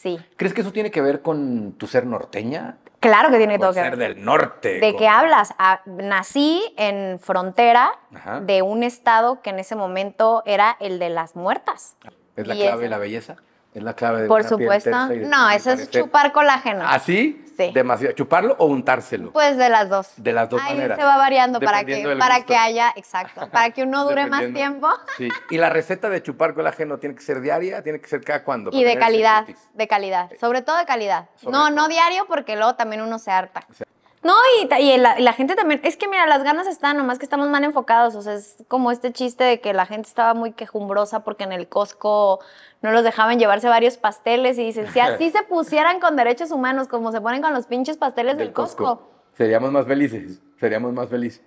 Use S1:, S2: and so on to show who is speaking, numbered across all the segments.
S1: Sí.
S2: ¿Crees que eso tiene que ver con tu ser norteña?
S1: Claro que tiene todo que
S2: ser
S1: ver.
S2: del norte.
S1: ¿De
S2: con-
S1: qué hablas? Ah, nací en frontera
S2: Ajá.
S1: de un estado que en ese momento era el de las muertas.
S2: ¿Es la
S1: y
S2: clave de la belleza? ¿Es la clave de
S1: Por
S2: una
S1: supuesto.
S2: tersa y de-
S1: No, eso es
S2: parecer-
S1: chupar colágeno.
S2: ¿Ah, sí?
S1: Sí.
S2: Demasiado. ¿Chuparlo o untárselo?
S1: Pues de las dos.
S2: De las dos
S1: Ahí
S2: maneras.
S1: se va variando para que, para que haya, exacto, para que uno dure más tiempo.
S2: Sí. ¿Y la receta de chupar colágeno tiene que ser diaria? ¿Tiene que ser cada cuándo?
S1: Y de calidad, de calidad, sobre todo de calidad.
S2: Sobre
S1: no,
S2: todo.
S1: no diario porque luego también uno se harta.
S2: sea-
S1: No, y, y la, gente también, es que mira, las ganas están, nomás que estamos mal enfocados, o sea, es como este chiste de que la gente estaba muy quejumbrosa porque en el Costco no los dejaban llevarse varios pasteles y dicen, si así se pusieran con derechos humanos como se ponen con los pinches pasteles del,
S2: Del
S1: Costco.
S2: Costco. Seríamos más felices. Seríamos más felices.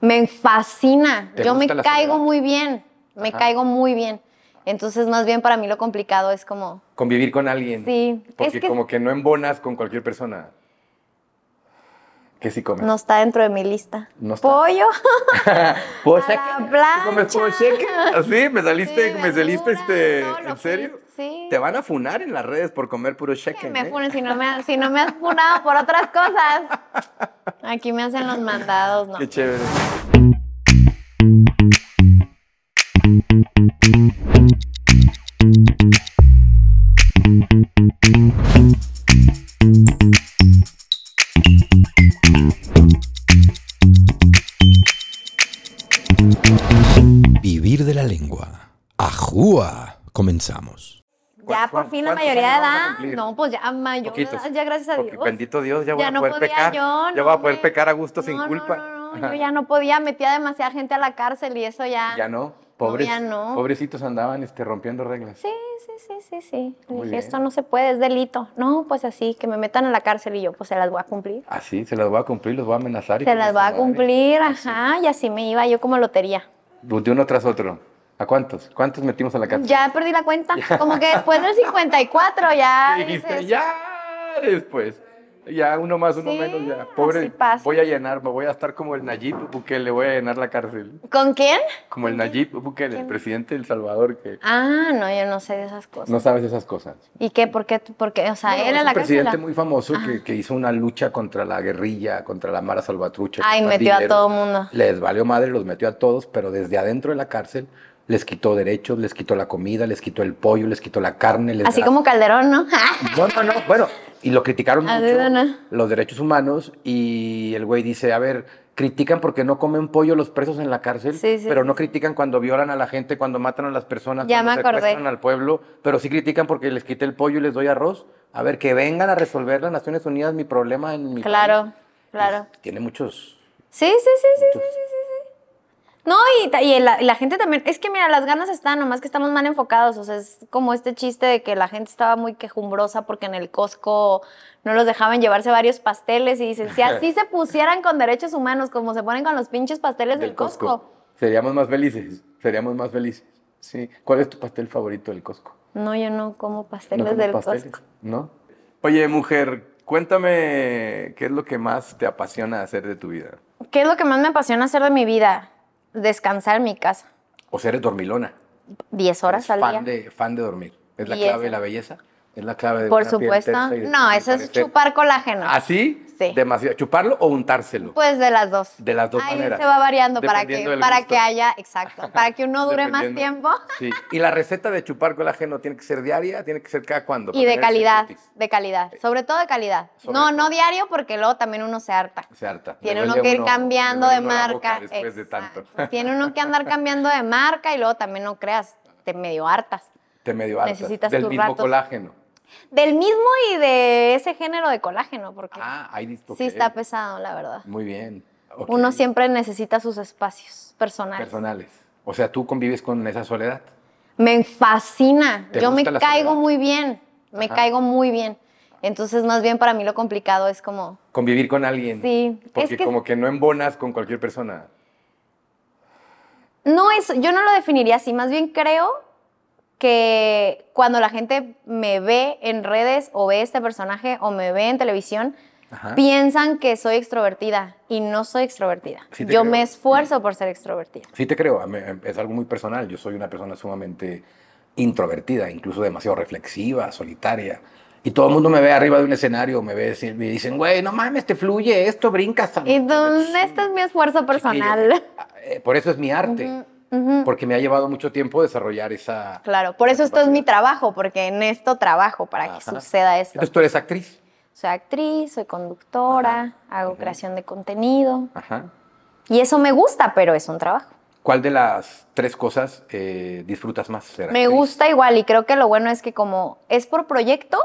S1: Me fascina,
S2: ¿Te
S1: yo me caigo
S2: soledad?
S1: muy bien, me
S2: Ajá.
S1: caigo muy bien. Entonces, más bien para mí lo complicado es como,
S2: Convivir con alguien.
S1: Sí,
S2: Porque
S1: es que-
S2: como que no embonas con cualquier persona. ¿Qué sí comes?
S1: no está dentro de mi lista.
S2: No está.
S1: Pollo.
S2: ¿Puedo
S1: A la
S2: ¿Tú comes seque? ¿Así? ¿Me saliste,
S1: Sí,
S2: me saliste este, en serio?
S1: sí.
S2: Te van a funar en las redes por comer puro
S1: Que
S2: shaken,
S1: me
S2: ¿eh?
S1: funen si no me, si no me has funado por otras cosas. Aquí me hacen los mandados, ¿no?
S2: Qué chévere.
S3: Ajúa. Comenzamos.
S1: Ya
S2: ¿Cuántos-
S1: por fin la mayoría de edad. No, pues ya mayor
S2: Poquitos.
S1: ya gracias a
S2: Porque,
S1: Dios.
S2: bendito Dios, ya voy
S1: Ya
S2: a
S1: no
S2: poder
S1: podía
S2: pecar.
S1: yo,
S2: ya
S1: no,
S2: voy a poder pecar a gusto sin
S1: No, no,
S2: culpa.
S1: No, no, yo ya no podía, metía demasiada gente a la cárcel y eso ya.
S2: Ya no. Pobres,
S1: ya no.
S2: Pobrecitos andaban este, rompiendo reglas.
S1: Sí, sí, sí, sí, sí.
S2: Muy
S1: dije,
S2: bien.
S1: esto no se puede, es delito. No, pues así, que me metan a la cárcel y yo, pues se las voy a cumplir.
S2: Así, se las voy a cumplir, los voy a amenazar.
S1: Se
S2: hijos de
S1: las voy a cumplir, ajá, y así me iba yo como lotería.
S2: De uno tras otro. ¿A cuántos? ¿Cuántos metimos a la cárcel?
S1: Ya perdí la cuenta. Como que después del 54 ya
S2: ¿Qué dijiste?
S1: dices,
S2: Ya después. Ya uno más, uno
S1: Sí,
S2: menos, ya. Pobre, voy a llenar, me voy a estar como el Nayib Bukele, le voy a llenar la cárcel.
S1: ¿Con quién?
S2: Como el Nayib Bukele, el presidente de El Salvador, que
S1: Ah, no, yo no sé de esas cosas.
S2: no sabes esas cosas.
S1: ¿Y qué? ¿Por qué? ¿Por qué? O sea, él en la
S2: un
S1: cárcel.
S2: presidente
S1: la-
S2: muy famoso que, que hizo una lucha contra la guerrilla, contra la Mara Salvatrucha.
S1: Ay, metió a todo mundo.
S2: Les valió madre, los metió a todos, pero desde adentro de la cárcel les quitó derechos, les quitó la comida, les quitó el pollo, les quitó la carne. Les
S1: Así
S2: da-
S1: como Calderón, ¿no?
S2: No, no, no. Bueno, y lo criticaron
S1: Así
S2: mucho
S1: no.
S2: los derechos humanos y el güey dice, a ver, critican porque no comen pollo los presos en la cárcel,
S1: Sí, sí,
S2: pero no critican cuando violan a la gente, cuando matan a las personas,
S1: Ya
S2: cuando
S1: me acordé.
S2: secuestran al pueblo, pero sí critican porque les quité el pollo y les doy arroz. A ver, que vengan a resolver las Naciones Unidas mi problema en mi
S1: Claro,
S2: país.
S1: claro.
S2: Y Tiene muchos...
S1: Sí, sí, sí, sí, sí,
S2: muchos-
S1: sí, sí, sí. No, y, y la, gente también, es que mira, las ganas están, nomás que estamos mal enfocados, o sea, es como este chiste de que la gente estaba muy quejumbrosa porque en el Costco no los dejaban llevarse varios pasteles y dicen, si así se pusieran con derechos humanos como se ponen con los pinches pasteles del, Costco.
S2: Seríamos más felices, seríamos más felices. Sí. ¿Cuál es tu pastel favorito del Costco?
S1: No, yo no como
S2: ¿No
S1: pasteles del
S2: pasteles?
S1: Costco.
S2: ¿No? Oye, mujer, cuéntame qué es lo que más te apasiona hacer de tu vida.
S1: ¿Qué es lo que más me apasiona hacer de mi vida? Descansar en mi casa.
S2: O sea, eres dormilona.
S1: 10 horas al día.
S2: fan de, fan de dormir. ¿Es la
S1: Diez.
S2: clave de la belleza? ¿Es la clave de
S1: Por
S2: una piel
S1: supuesto.
S2: tersa y de-
S1: No, eso es chupar colágeno.
S2: ¿Ah, sí? Demasiado. ¿Chuparlo o untárselo?
S1: Pues de las dos.
S2: De las dos
S1: Ahí
S2: maneras.
S1: se va variando para que, para
S2: gusto.
S1: que haya, exacto, para que uno dure más tiempo.
S2: Sí. ¿Y la receta de chupar colágeno tiene que ser diaria? ¿Tiene que ser cada cuándo?
S1: Y de calidad, de calidad, sobre todo de calidad.
S2: Sobre
S1: no,
S2: todo.
S1: no diario porque luego también uno se harta.
S2: Se harta.
S1: Tiene uno que ir
S2: uno-
S1: cambiando de marca.
S2: Después de tanto.
S1: Tiene uno que andar cambiando de marca y luego también no creas, te medio hartas.
S2: Te medio hartas.
S1: Necesitas
S2: Del mismo
S1: ratos.
S2: colágeno.
S1: Del mismo y de ese género de colágeno, porque
S2: Ah,
S1: sí está pesado, la verdad.
S2: Muy bien.
S1: Uno siempre necesita sus espacios personales.
S2: Personales. O sea, tú convives con esa soledad.
S1: Me fascina.
S2: ¿Te
S1: Yo me caigo
S2: soledad?
S1: muy bien. Me
S2: Ajá.
S1: caigo muy bien. Entonces, más bien para mí lo complicado es como,
S2: Convivir con alguien.
S1: Sí,
S2: Porque
S1: es que-
S2: como que no embonas con cualquier persona.
S1: no es, yo no lo definiría así, más bien creo que cuando la gente me ve en redes o ve este personaje o me ve en televisión,
S2: Ajá.
S1: piensan que soy extrovertida y no soy extrovertida.
S2: Sí
S1: yo
S2: creo.
S1: me esfuerzo por ser extrovertida.
S2: Sí te creo, a mí- es algo muy personal. Yo soy una persona sumamente introvertida, incluso demasiado reflexiva, solitaria. Y todo el mundo me ve arriba de un escenario, me ve y me dicen, güey, no mames, te fluye esto, brincas.
S1: Y dónde este es mi esfuerzo personal.
S2: Eh, Por eso es mi arte. Porque me ha llevado mucho tiempo desarrollar esa.
S1: Claro, por eso esto es mi trabajo, porque en esto trabajo para que suceda esto.
S2: Entonces tú eres actriz.
S1: Soy actriz, soy conductora, hago creación de contenido.
S2: Ajá.
S1: Y eso me gusta, pero es un trabajo.
S2: ¿Cuál de las tres cosas eh, disfrutas más? ser
S1: Me
S2: actriz?
S1: gusta igual y creo que lo bueno es que como es por proyecto,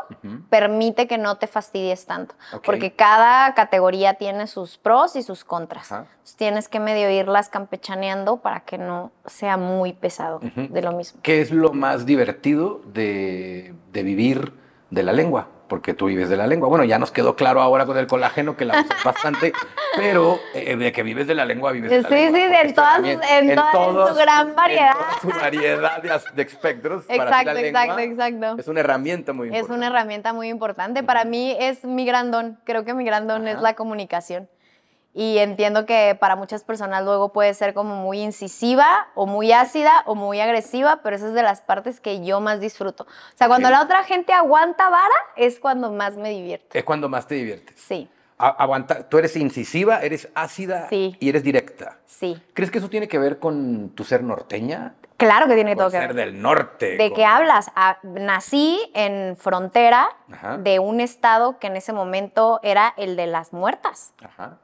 S1: permite que no te fastidies tanto. Porque cada categoría tiene sus pros y sus contras. Entonces, tienes que medio irlas campechaneando para que no sea muy pesado de lo mismo.
S2: ¿Qué es lo más divertido de, de vivir de la lengua? Porque tú vives de la lengua. Bueno, ya nos quedó claro ahora con el colágeno que la usas bastante, pero eh, de que vives de la lengua, vives de la
S1: Sí,
S2: lengua.
S1: sí,
S2: porque
S1: en todas
S2: también-
S1: sus- en toda- en su gran variedad.
S2: En toda su variedad de, de espectros. para ti
S1: Exacto,
S2: la lengua
S1: exacto, exacto.
S2: Es una herramienta muy
S1: Es
S2: importante.
S1: una herramienta muy importante. Para mí es mi gran don. Creo que mi gran don es
S2: Ajá.
S1: la comunicación. Y entiendo que para muchas personas luego puede ser como muy incisiva o muy ácida o muy agresiva, pero esa es de las partes que yo más disfruto. O sea, cuando
S2: Ok.
S1: la otra gente aguanta vara es cuando más me divierte.
S2: Es cuando más te diviertes.
S1: Sí,
S2: A- aguanta, tú eres incisiva, eres ácida
S1: Sí.
S2: y eres directa.
S1: sí.
S2: ¿Crees que eso tiene que ver con tu ser norteña?
S1: Claro que tiene todo que
S2: ser
S1: ver.
S2: del norte.
S1: ¿De
S2: con-
S1: qué hablas? Ah, nací en frontera
S2: Ajá.
S1: de un estado que en ese momento era el de las muertas.
S2: Ajá.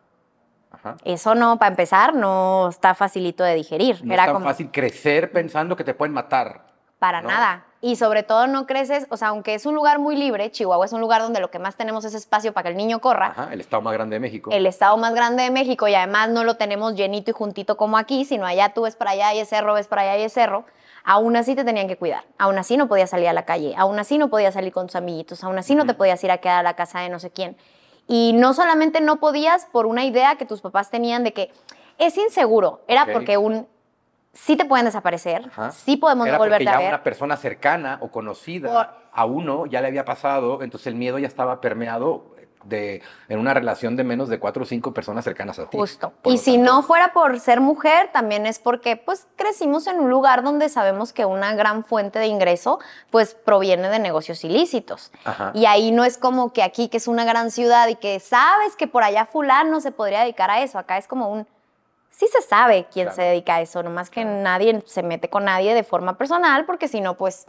S2: Ajá.
S1: Eso no, para empezar, no está facilito de digerir.
S2: No
S1: Era
S2: es tan
S1: como
S2: fácil crecer pensando que te pueden matar.
S1: para
S2: ¿no?
S1: nada. Y sobre todo no creces, o sea, aunque es un lugar muy libre, Chihuahua es un lugar donde lo que más tenemos es espacio para que el niño corra.
S2: Ajá, el estado más grande de México.
S1: El estado más grande de México y además no lo tenemos llenito y juntito como aquí, sino allá tú ves para allá y es cerro, ves para allá y es cerro. Aún así te tenían que cuidar. Aún así no podías salir a la calle. Aún así no podías salir con tus amiguitos. Aún así no te podías ir a quedar a la casa de no sé quién. Y no solamente no podías por una idea que tus papás tenían de que es inseguro. Era porque un sí te pueden desaparecer,
S2: Ajá.
S1: sí podemos
S2: Era
S1: volverte
S2: ya
S1: a ver.
S2: una persona cercana o conocida
S1: Por-
S2: a uno ya le había pasado, entonces el miedo ya estaba permeado de, en una relación de menos de cuatro o cinco personas cercanas a ti.
S1: Justo. Y si
S2: tanto,
S1: no fuera por ser mujer, también es porque pues crecimos en un lugar donde sabemos que una gran fuente de ingreso pues proviene de negocios ilícitos.
S2: Ajá.
S1: Y ahí no es como que aquí, que es una gran ciudad y que sabes que por allá fulano se podría dedicar a eso. Acá es como un... Sí se sabe quién
S2: Claro.
S1: se dedica a eso, nomás que
S2: Claro.
S1: nadie se mete con nadie de forma personal porque si no, pues...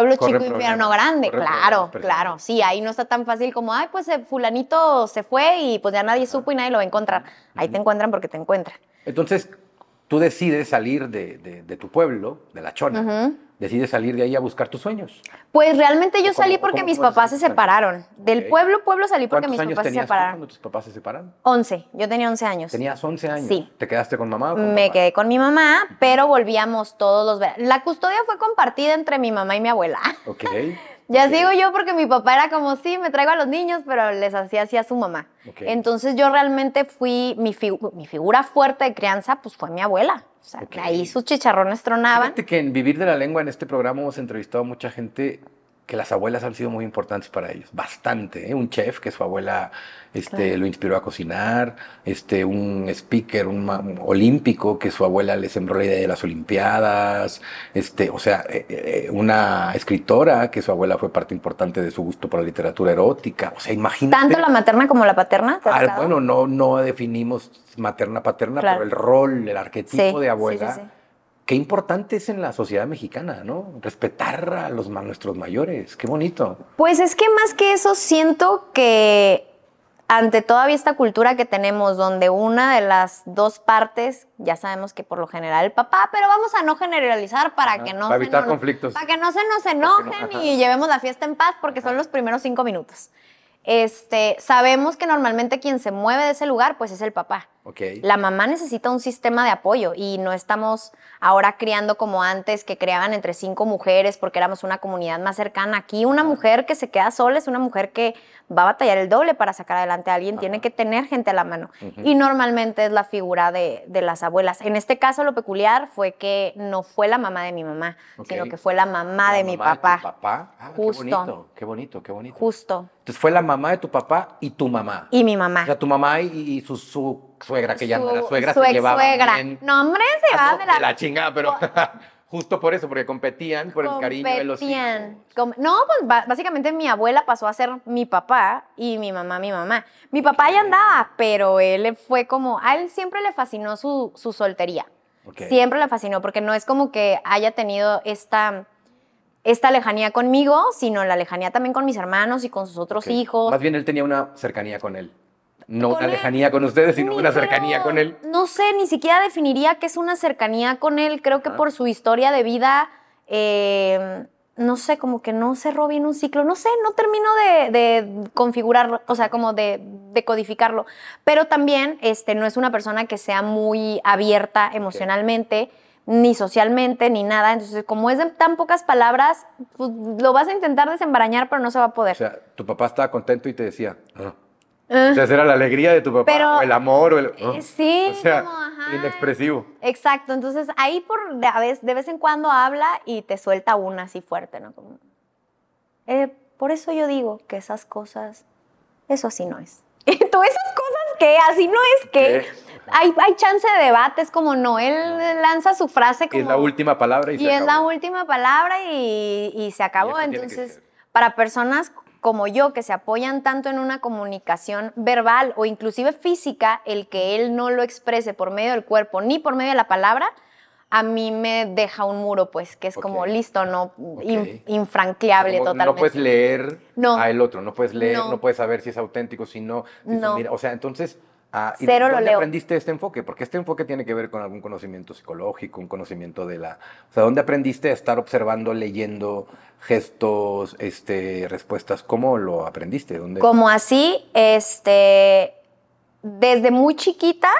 S1: Pueblo chico, infierno
S2: problemas,
S1: grande, claro, claro. Sí, ahí no está tan fácil como, ay, pues eh, fulanito se fue y pues ya nadie supo y nadie lo va a encontrar. Ahí te encuentran porque te encuentran.
S2: Entonces, tú decides salir de, de- de tu pueblo, de la chona, decides salir de ahí a buscar tus sueños.
S1: Pues realmente yo
S2: ¿O cómo-
S1: salí porque mis papás se separaron. Del pueblo, pueblo salí porque
S2: ¿Cuántos
S1: mis papás se separaron.
S2: cuando tus papás se separaron?
S1: 11, yo tenía 11 años.
S2: Tenías 11 años.
S1: Sí.
S2: ¿Te quedaste con mamá o con
S1: Me
S2: papá?
S1: quedé con mi mamá, pero volvíamos todos los veranos. La custodia fue compartida entre mi mamá y mi abuela.
S2: Ok.
S1: Ya
S2: ok.
S1: sigo yo porque mi papá era como, sí, me traigo a los niños, pero les hacía así a su mamá.
S2: Ok.
S1: Entonces yo realmente fui, mi, figu- mi figura fuerte de crianza, pues fue mi abuela. O sea,
S2: Ok.
S1: ahí sus chicharrones tronaban.
S2: Fíjate que en Vivir de la Lengua, en este programa, hemos entrevistado a mucha gente que las abuelas han sido muy importantes para ellos. Bastante. ¿eh? Un chef que su abuela este,
S1: Claro.
S2: lo inspiró a cocinar. Este, un speaker, un, olímpico que su abuela le sembró la idea de las Olimpiadas. Este, o sea, eh, eh, una escritora que su abuela fue parte importante de su gusto por la literatura erótica. O sea, imagínate.
S1: Tanto la materna como la paterna. ¿te ha
S2: Ah, bueno, no, no definimos materna paterna,
S1: Claro.
S2: pero el rol, el arquetipo
S1: Sí,
S2: de abuela,
S1: sí, sí.
S2: Qué importante es en la sociedad mexicana, ¿no? Respetar a los nuestros mayores, qué bonito.
S1: Pues es que más que eso siento que ante todavía esta cultura que tenemos donde una de las dos partes, ya sabemos que por lo general el papá, pero vamos a no generalizar para
S2: Ajá,
S1: que no
S2: para
S1: se
S2: evitar conflictos.
S1: Para que no se nos
S2: no-
S1: enojen y llevemos la fiesta en paz porque son los primeros cinco minutos. Este, sabemos que normalmente quien se mueve de ese lugar pues es el papá.
S2: Ok.
S1: La mamá necesita un sistema de apoyo y no estamos ahora criando como antes, que creaban entre cinco mujeres porque éramos una comunidad más cercana. Aquí una mujer que se queda sola es una mujer que va a batallar el doble para sacar adelante a alguien, tiene que tener gente a la mano. Y normalmente es la figura de, de las abuelas. En este caso lo peculiar fue que no fue la mamá de mi mamá, sino que fue la mamá
S2: La
S1: de mi papá.
S2: tu papá. Ah,
S1: Justo.
S2: Qué bonito, qué bonito, qué bonito.
S1: Justo.
S2: Entonces fue la mamá de tu papá y tu mamá.
S1: Y mi mamá.
S2: O sea, tu mamá y, y su, su suegra, que ya no era suegra,
S1: su
S2: se llevaban
S1: ex-suegra.
S2: bien.
S1: No, hombre, se
S2: Ah,
S1: va
S2: no,
S1: de la...
S2: chingada, pero... justo por eso, porque competían por el cariño de los hijos.
S1: No, pues básicamente mi abuela pasó a ser mi papá y mi mamá mi mamá. Mi papá ya andaba, pero él fue como, a él siempre le fascinó su, su soltería. Siempre le fascinó, porque no es como que haya tenido esta, esta lejanía conmigo, sino la lejanía también con mis hermanos y con sus otros hijos.
S2: Más bien él tenía una cercanía con él. No una
S1: él.
S2: lejanía con ustedes, sino
S1: Ni-
S2: una cercanía con él.
S1: No sé, ni siquiera definiría que es una cercanía con él. Creo que por su historia de vida, eh, no sé, como que no cerró bien un ciclo. No sé, no termino de, de configurarlo, o sea, como de, de codificarlo. Pero también este, no es una persona que sea muy abierta emocionalmente. Ni socialmente, ni nada. Entonces, como es de tan pocas palabras, pues, lo vas a intentar desembarañar, pero no se va a poder.
S2: O sea, tu papá estaba contento y te decía. "Ah".
S1: Eh.
S2: O sea, era la alegría de tu papá,
S1: Pero-
S2: o el amor, o el.
S1: Eh, sí,
S2: O sea,
S1: como, ajá.
S2: inexpresivo.
S1: Exacto, entonces ahí por de, a vez, de vez en cuando habla y te suelta una así fuerte, ¿no? Como, eh, por eso yo digo que esas cosas, eso así no es. Y tú esas cosas que así no es que
S2: ¿Qué?
S1: hay, hay chance de debate, es como no, él lanza su frase
S2: Y
S1: como...
S2: es la última palabra y,
S1: y
S2: se
S1: es la
S2: acabó.
S1: última palabra y, y se acabó.
S2: Y
S1: Entonces, para personas como yo que se apoyan tanto en una comunicación verbal o inclusive física, el que él no lo exprese por medio del cuerpo ni por medio de la palabra, a mí me deja un muro, pues, que es como listo, no in- infranqueable
S2: Como
S1: totalmente.
S2: No puedes leer
S1: No.
S2: a el otro, no puedes leer, no,
S1: No.
S2: puedes saber si es auténtico, si no. si
S1: No.
S2: mira, o sea, entonces, ah, ¿y
S1: Cero lo
S2: ¿dónde
S1: leo.
S2: aprendiste este enfoque? Porque este enfoque tiene que ver con algún conocimiento psicológico, un conocimiento de la... O sea, ¿dónde aprendiste a estar observando, leyendo gestos, este, respuestas? ¿Cómo lo aprendiste? ¿Dónde?
S1: Como así, este, desde muy chiquita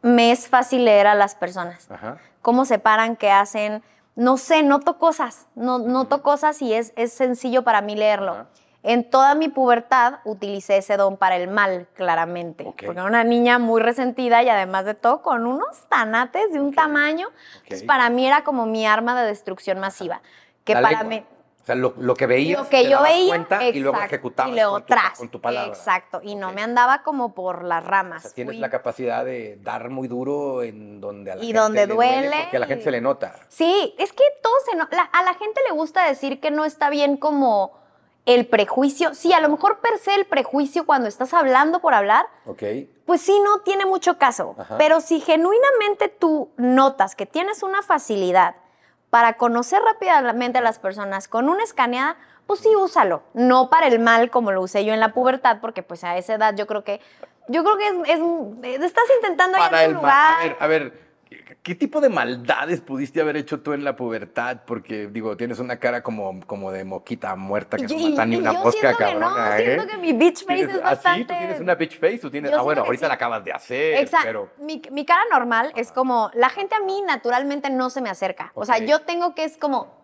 S1: me es fácil leer a las personas.
S2: Ajá.
S1: cómo se paran, qué hacen. No sé, noto cosas, no, noto cosas y es, es sencillo para mí leerlo.
S2: Ajá.
S1: En toda mi pubertad utilicé ese don para el mal, claramente. Porque era una niña muy resentida y además de todo con unos tanates de un tamaño. Entonces,
S2: Ok.
S1: para mí era como mi arma de destrucción masiva. Que para mí...
S2: O sea, lo, lo que veías,
S1: Lo que
S2: te
S1: yo
S2: dabas
S1: veía,
S2: cuenta y luego ejecutabas
S1: y luego
S2: con, tu,
S1: tras,
S2: con tu palabra.
S1: Exacto, y no me andaba como por las
S2: O
S1: ramas.
S2: sea, tienes la capacidad de dar muy duro en donde a la
S1: Y
S2: gente
S1: donde
S2: le
S1: duele
S2: Porque a la gente
S1: y-
S2: se le nota.
S1: Sí, es que todo se no- la- a la gente le gusta decir que no está bien como el prejuicio. Sí, a lo mejor per se el prejuicio cuando estás hablando por hablar, pues sí, no tiene mucho caso.
S2: Ajá.
S1: Pero si genuinamente tú notas que tienes una facilidad para conocer rápidamente a las personas con una escaneada, pues sí, úsalo. No para el mal como lo usé yo en la pubertad, porque pues a esa edad yo creo que, yo creo que es, es- estás intentando
S2: el
S1: tu
S2: ma-
S1: lugar.
S2: A ver, a ver, ¿qué- ¿qué tipo de maldades pudiste haber hecho tú en la pubertad? Porque, digo, tienes una cara como, como de moquita muerta que
S1: Y-
S2: no mata ni una mosca, cabrona,
S1: no,
S2: ¿eh?
S1: siento que mi bitch face
S2: ¿Tienes-
S1: es
S2: ¿Ah,
S1: bastante...
S2: ¿Tú tienes una bitch face? ¿Tú tienes...
S1: Yo
S2: Ah, bueno, ahorita
S1: sí.
S2: la acabas de hacer,
S1: Exacto.
S2: pero...
S1: Mi, mi cara normal es como, la gente a mí naturalmente no se me acerca. O sea, yo tengo que es como,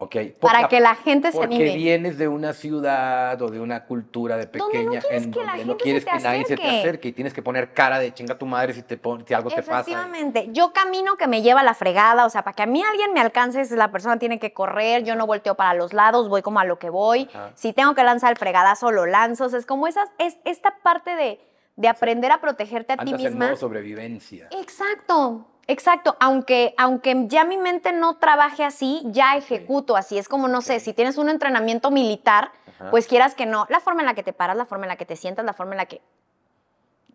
S2: Ok.
S1: para que la gente se
S2: Porque
S1: anime.
S2: vienes de una ciudad o de una cultura de
S1: Donde no
S2: pequeña
S1: quieres
S2: en
S1: que
S2: donde no
S1: se
S2: quieres que nadie se te
S1: acerque.
S2: y tienes que poner cara de chinga tu madre si, te pon- si algo te pasa.
S1: Efectivamente, yo camino que me lleva la fregada, o sea, para que a mí alguien me alcance, la persona tiene que correr, yo no volteo para los lados, voy como a lo que voy.
S2: Ajá.
S1: Si tengo que lanzar el fregadazo, lo lanzo. O sea, es como esas, es esta parte de, de aprender a protegerte a ti
S2: Andas en
S1: misma.
S2: modo sobrevivencia.
S1: Exacto, exacto. Aunque, aunque ya mi mente no trabaje así, ya ejecuto así. Es como, no sé, si tienes un entrenamiento militar,
S2: Ajá.
S1: pues quieras que no, la forma en la que te paras, la forma en la que te sientas, la forma en la que...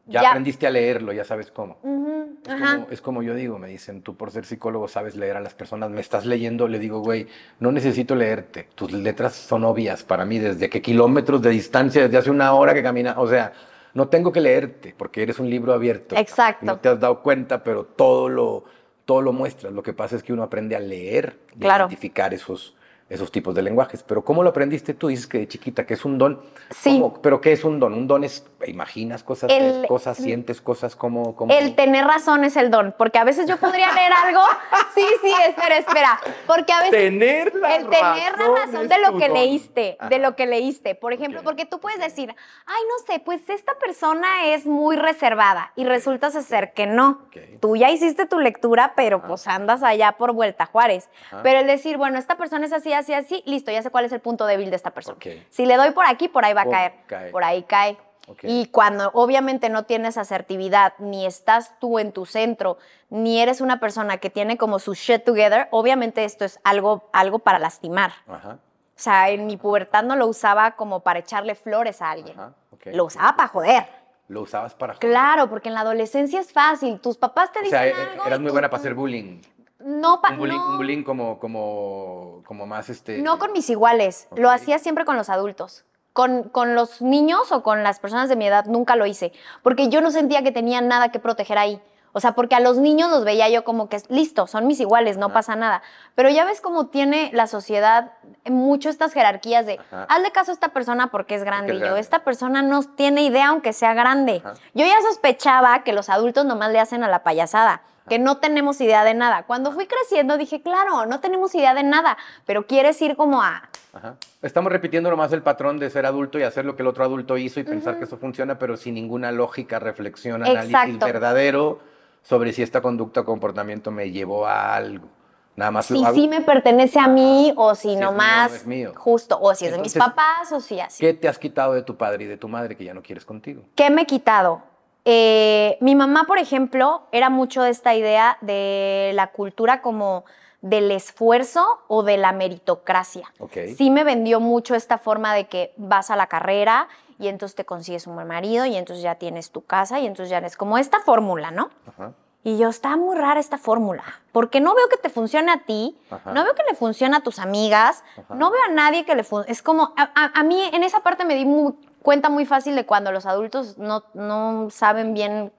S2: Ya,
S1: ya-
S2: aprendiste a leerlo, ya sabes cómo.
S1: Ujú,
S2: Es como, es como yo digo, me dicen, tú por ser psicólogo sabes leer a las personas, me estás leyendo, le digo, güey, no necesito leerte, tus letras son obvias para mí, desde que kilómetros de distancia, desde hace una hora que camina, o sea, no tengo que leerte porque eres un libro abierto.
S1: Exacto.
S2: No te has dado cuenta, pero todo lo, todo lo muestras. Lo que pasa es que uno aprende a leer y
S1: Claro.
S2: identificar esos, esos tipos de lenguajes. Pero ¿cómo lo aprendiste tú? Dices que de chiquita, que es un don.
S1: Sí.
S2: ¿Cómo? ¿Pero qué es un don? Un don es, imaginas cosas,
S1: El-
S2: ves cosas, sientes cosas, como... como
S1: El tener razón es el don, porque a veces yo podría leer algo. Sí, sí, espera, espera. Porque a veces
S2: Tener la
S1: el tener la razón de lo que
S2: don.
S1: leíste, de lo que leíste. Por ejemplo,
S2: Ok,
S1: porque tú puedes decir, ay, no sé, pues esta persona es muy reservada y resulta ser que no.
S2: Ok.
S1: Tú ya hiciste tu lectura, pero
S2: Ajá.
S1: pues andas allá por Vuelta Juárez.
S2: Ajá.
S1: Pero el decir, bueno, esta persona es así, así, así, listo, ya sé cuál es el punto débil de esta persona. Si le doy por aquí, por ahí va a
S2: Pum,
S1: caer.
S2: cae.
S1: Por ahí cae. Y cuando obviamente no tienes asertividad, ni estás tú en tu centro, ni eres una persona que tiene como su shit together, obviamente esto es algo, algo para lastimar.
S2: Ajá.
S1: O sea, en mi pubertad no lo usaba como para echarle flores a alguien.
S2: Ajá.
S1: Lo usaba para joder.
S2: Lo usabas para joder.
S1: Claro, porque en la adolescencia es fácil. Tus papás te
S2: O
S1: dicen
S2: sea, eh,
S1: algo
S2: eras muy
S1: tú-
S2: buena para hacer bullying.
S1: No,
S2: Un bullying,
S1: no,
S2: un bullying como, como, como más este.
S1: no con mis iguales. Lo hacía siempre con los adultos. Con, con los niños o con las personas de mi edad nunca lo hice. Porque yo no sentía que tenía nada que proteger ahí. O sea, porque a los niños los veía yo como que, listo, son mis iguales, no
S2: Ajá.
S1: pasa nada. Pero ya ves cómo tiene la sociedad mucho estas jerarquías de,
S2: Ajá.
S1: hazle caso a esta persona porque es grande.
S2: es
S1: y yo, esta persona no tiene idea aunque sea grande.
S2: Ajá.
S1: Yo ya sospechaba que los adultos nomás le hacen a la payasada, que no tenemos idea de nada. Cuando fui creciendo dije, claro, no tenemos idea de nada, pero quieres ir como a...
S2: Ajá. Estamos repitiendo nomás el patrón de ser adulto y hacer lo que el otro adulto hizo y pensar que eso funciona, pero sin ninguna lógica, reflexión, análisis
S1: Exacto.
S2: verdadero sobre si esta conducta o comportamiento me llevó a algo. Nada más
S1: Si sí me pertenece a mí o si
S2: Si es
S1: nomás...
S2: mío o no es mío.
S1: Justo, o si es de mis
S2: Entonces,
S1: papás o si así.
S2: ¿Qué te has quitado de tu padre y de tu madre que ya no quieres contigo?
S1: ¿Qué me he quitado? Eh, mi mamá, por ejemplo, era mucho de esta idea de la cultura como del esfuerzo o de la meritocracia. Sí me vendió mucho esta forma de que vas a la carrera y entonces te consigues un buen marido y entonces ya tienes tu casa y entonces ya eres como esta fórmula, ¿no?
S2: Ajá.
S1: Y yo, está muy rara esta fórmula, porque no veo que te funcione a ti,
S2: Ajá.
S1: no veo que le funcione a tus amigas,
S2: Ajá.
S1: no veo a nadie que le funcione. Es como, a, a- a mí en esa parte me di muy- cuenta muy fácil de cuando los adultos no, no saben bien.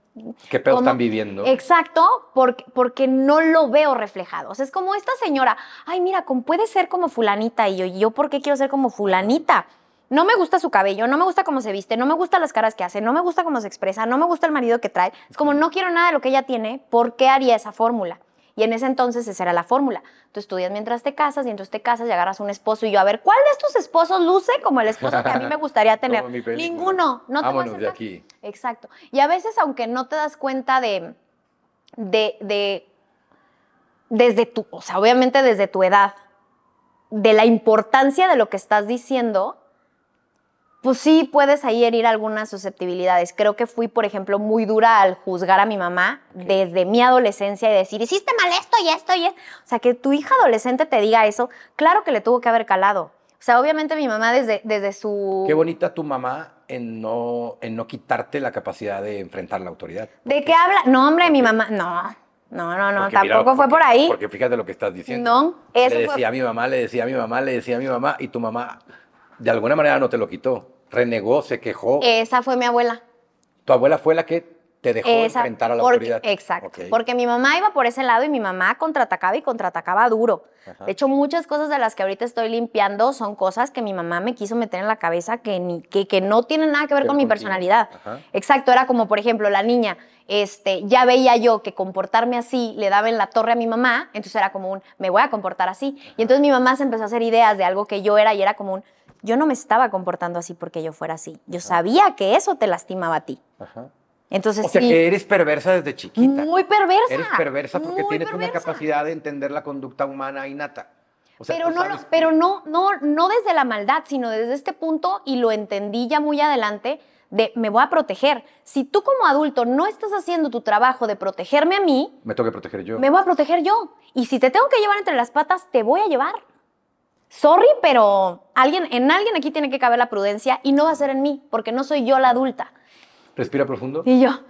S2: ¿Qué pedo
S1: cómo-
S2: están viviendo?
S1: Exacto, porque, porque no lo veo reflejado. O sea, es como esta señora, ay, mira, como puede ser como fulanita. Y yo, ¿y yo por qué quiero ser como fulanita? No me gusta su cabello, no me gusta cómo se viste, no me gustan las caras que hace, no me gusta cómo se expresa, no me gusta el marido que trae. Es como no quiero nada de lo que ella tiene, ¿por qué haría esa fórmula? Y en ese entonces esa era la fórmula. Tú estudias mientras te casas y entonces te casas y agarras un esposo y yo, a ver, ¿cuál de estos esposos luce como el esposo que a mí me gustaría tener? Ninguno, no te
S2: Vámonos de aquí.
S1: Exacto. Y a veces, aunque no te das cuenta de, de, de, desde tu, o sea, obviamente desde tu edad, de la importancia de lo que estás diciendo, pues sí puedes ahí herir algunas susceptibilidades. Creo que fui, por ejemplo, muy dura al juzgar a mi mamá desde mi adolescencia y decir, hiciste mal esto y esto y esto. O sea, que tu hija adolescente te diga eso, claro que le tuvo que haber calado. O sea, obviamente mi mamá desde, desde su...
S2: Qué bonita tu mamá en no, en no quitarte la capacidad de enfrentar la autoridad.
S1: ¿De qué habla? No, hombre, mi mamá, no, no, no, no,
S2: Porque
S1: tampoco
S2: mira,
S1: fue por ahí.
S2: Porque fíjate lo que estás diciendo.
S1: No, eso
S2: le
S1: fue-
S2: decía a mi mamá, le decía a mi mamá, le decía a mi mamá, y tu mamá de alguna manera no te lo quitó. Renegó, se quejó.
S1: Esa fue mi abuela.
S2: tu abuela fue la que te dejó
S1: Esa-
S2: enfrentar a la
S1: porque-
S2: autoridad.
S1: Exacto. Porque mi mamá iba por ese lado y mi mamá contraatacaba y contraatacaba duro.
S2: Ajá.
S1: De hecho, muchas cosas de las que ahorita estoy limpiando son cosas que mi mamá me quiso meter en la cabeza que, ni, que, que no tienen nada que ver con mi personalidad.
S2: Ajá.
S1: Exacto, era como, por ejemplo, la niña, este, ya veía yo que comportarme así le daba en la torre a mi mamá, entonces era como un, me voy a comportar así. Y entonces mi mamá se empezó a hacer ideas de algo que yo era y era como un, yo no me estaba comportando así porque yo fuera así. Yo sabía que eso te lastimaba a ti.
S2: Ajá.
S1: Entonces
S2: O sea
S1: sí,
S2: que eres perversa desde chiquita.
S1: muy perversa.
S2: Eres perversa porque
S1: muy
S2: tienes una
S1: perversa.
S2: capacidad de entender la conducta humana innata. O sea,
S1: pero no,
S2: sabes
S1: pero no, no, no desde la maldad, sino desde este punto y lo entendí ya muy adelante de me voy a proteger. Si tú como adulto no estás haciendo tu trabajo de protegerme a mí,
S2: Me tengo que proteger yo.
S1: me voy a proteger yo. Y si te tengo que llevar entre las patas, te voy a llevar. Sorry, pero alguien, en alguien aquí tiene que caber la prudencia y no va a ser en mí, porque no soy yo la adulta.
S2: Respira profundo.
S1: Y yo,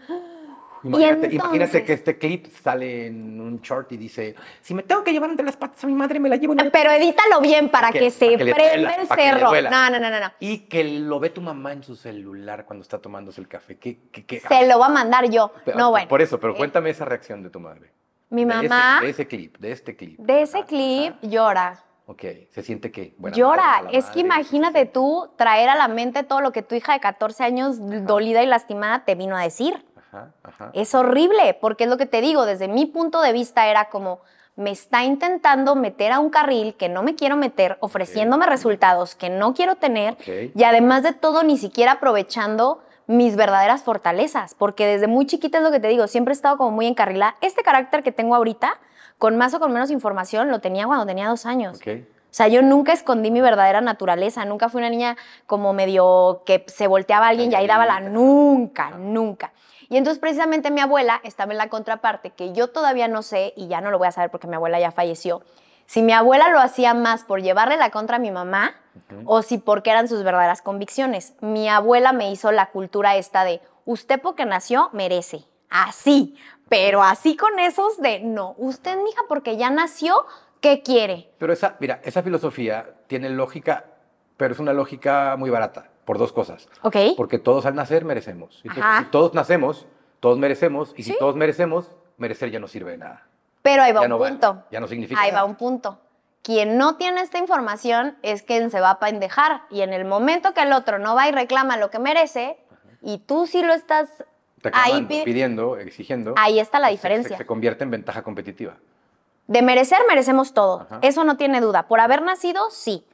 S2: Imagínate,
S1: entonces-
S2: imagínate que este clip sale en un short y dice, si me tengo que llevar entre las patas a mi madre, me la llevo en el...
S1: pero edítalo bien para
S2: que-
S1: que, se
S2: para que le
S1: prenda el cerro. No, no, no, no, no.
S2: Y que lo ve tu mamá en su celular cuando está tomándose el café. ¿Qué, qué, qué-
S1: Se lo va a mandar yo.
S2: Pero-
S1: No, bueno.
S2: Por eso, pero
S1: Eh,
S2: cuéntame esa reacción de tu madre.
S1: Mi
S2: De ese-
S1: mamá,
S2: De ese, clip, de este clip.
S1: de ese
S2: Ajá,
S1: clip,
S2: ajá.
S1: llora.
S2: Ok, ¿se siente? Buena
S1: llora.
S2: madre,
S1: es que
S2: madre,
S1: imagínate tú traer a la mente todo lo que tu hija de 14 años dolida y lastimada te vino a decir.
S2: Ajá, ajá.
S1: Es horrible, porque es lo que te digo, desde mi punto de vista era como, me está intentando meter a un carril que no me quiero meter, ofreciéndome resultados que no quiero tener,
S2: Ok.
S1: y además de todo, ni siquiera aprovechando mis verdaderas fortalezas, porque desde muy chiquita es lo que te digo, siempre he estado como muy encarrilada. Este carácter que tengo ahorita, con más o con menos información, lo tenía cuando tenía dos años. O sea, yo nunca escondí mi verdadera naturaleza, nunca fui una niña como medio que se volteaba a alguien y ahí daba la nunca, nunca. Y entonces precisamente mi abuela estaba en la contraparte, que yo todavía no sé, y ya no lo voy a saber porque mi abuela ya falleció, si mi abuela lo hacía más por llevarle la contra a mi mamá o si porque eran sus verdaderas convicciones. Mi abuela me hizo la cultura esta de, usted porque nació, merece. Así, pero así con esos de, no, usted, mija, porque ya nació, ¿qué quiere?
S2: Pero esa, mira, esa filosofía tiene lógica, pero es una lógica muy barata, por dos cosas.
S1: ¿Ok?
S2: Porque todos al nacer merecemos. Entonces,
S1: Ajá.
S2: si todos nacemos, todos merecemos, y si
S1: Sí.
S2: todos merecemos, merecer ya no sirve de nada.
S1: Pero ahí va
S2: Ya
S1: un
S2: no vale,
S1: punto.
S2: ya no significa
S1: Ahí
S2: nada.
S1: va un punto. Quien no tiene esta información es quien se va a pendejar. Y en el momento que el otro no va y reclama lo que merece, y tú sí lo estás
S2: Reclamando,
S1: pide-
S2: pidiendo, exigiendo.
S1: ahí está la
S2: se-
S1: diferencia.
S2: Se, se convierte en ventaja competitiva.
S1: De merecer, merecemos todo.
S2: Ajá.
S1: Eso no tiene duda. Por haber nacido, sí.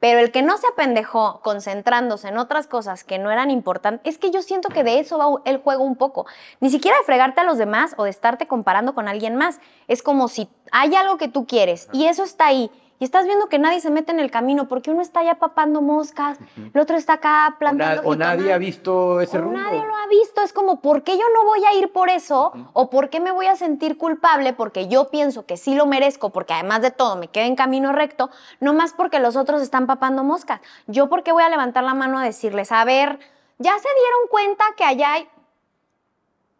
S1: Pero el que no se apendejó concentrándose en otras cosas que no eran importantes, es que yo siento que de eso va el juego un poco. Ni siquiera de fregarte a los demás o de estarte comparando con alguien más. Es como si hay algo que tú quieres y eso está ahí. Y estás viendo que nadie se mete en el camino porque uno está ya papando moscas, el otro está acá
S2: O, na-
S1: plantando.
S2: o nadie
S1: jitomate.
S2: ha visto ese
S1: O
S2: rumbo.
S1: nadie lo ha visto. Es como, ¿por qué yo no voy a ir por eso? ¿O por qué me voy a sentir culpable porque yo pienso que sí lo merezco, porque además de todo me quedé en camino recto, no más porque los otros están papando moscas? Yo, ¿por qué voy a levantar la mano a decirles, a ver, ya se dieron cuenta que allá hay.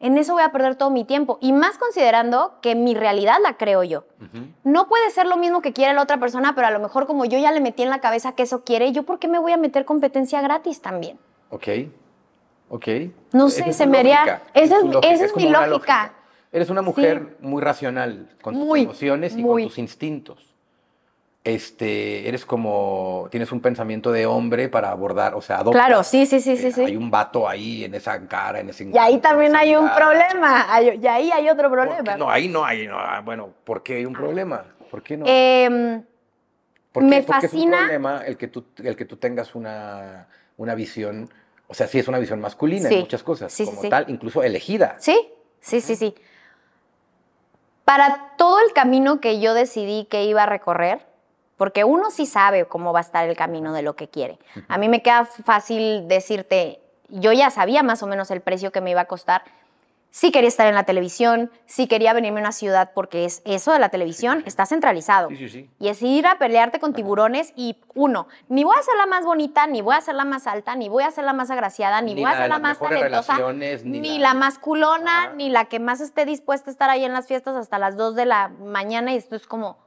S1: En eso voy a perder todo mi tiempo. Y más considerando que mi realidad la creo yo. No puede ser lo mismo que quiere la otra persona, pero a lo mejor como yo ya le metí en la cabeza que eso quiere, ¿yo por qué me voy a meter competencia gratis también?
S2: Ok, ok.
S1: No sé, se me haría- esa es- mi lógica.
S2: Eres una mujer muy racional con tus emociones y
S1: muy.
S2: con tus instintos. Este, eres como, tienes un pensamiento de hombre para abordar, o sea, adoptas.
S1: Claro, sí, sí, sí, sí,
S2: Eh,
S1: sí.
S2: Hay un vato ahí en esa cara, en ese
S1: Y ahí también hay un problema. hay- y ahí hay otro
S2: ¿Por qué
S1: problema.
S2: No, ahí no hay, no, ah, bueno, ¿por qué hay un problema? ¿Por qué no?
S1: Em,
S2: ¿Por qué-
S1: me
S2: por qué es un
S1: fascina-
S2: problema el que tú, el que tú tengas una, una visión, o sea, sí es una visión masculina
S1: Sí.
S2: en muchas cosas,
S1: Sí, sí,
S2: como
S1: sí.
S2: tal, incluso elegida.
S1: sí, sí, sí, sí. Para todo el camino que yo decidí que iba a recorrer, porque uno sí sabe cómo va a estar el camino de lo que quiere. A mí me queda fácil decirte, yo ya sabía más o menos el precio que me iba a costar. Sí quería estar en la televisión, sí quería venirme a una ciudad porque es eso de la televisión está centralizado.
S2: Sí, sí, sí.
S1: Y es ir a pelearte con tiburones y uno, ni voy a ser la más bonita, ni voy a ser la más alta, ni voy a ser la más agraciada, ni,
S2: Ni
S1: voy a ser la más talentosa,
S2: ni
S1: ni,
S2: la-
S1: la... más culona,
S2: Ajá.
S1: ni la que más esté dispuesta a estar ahí en las fiestas hasta las 2 de la mañana y esto es como,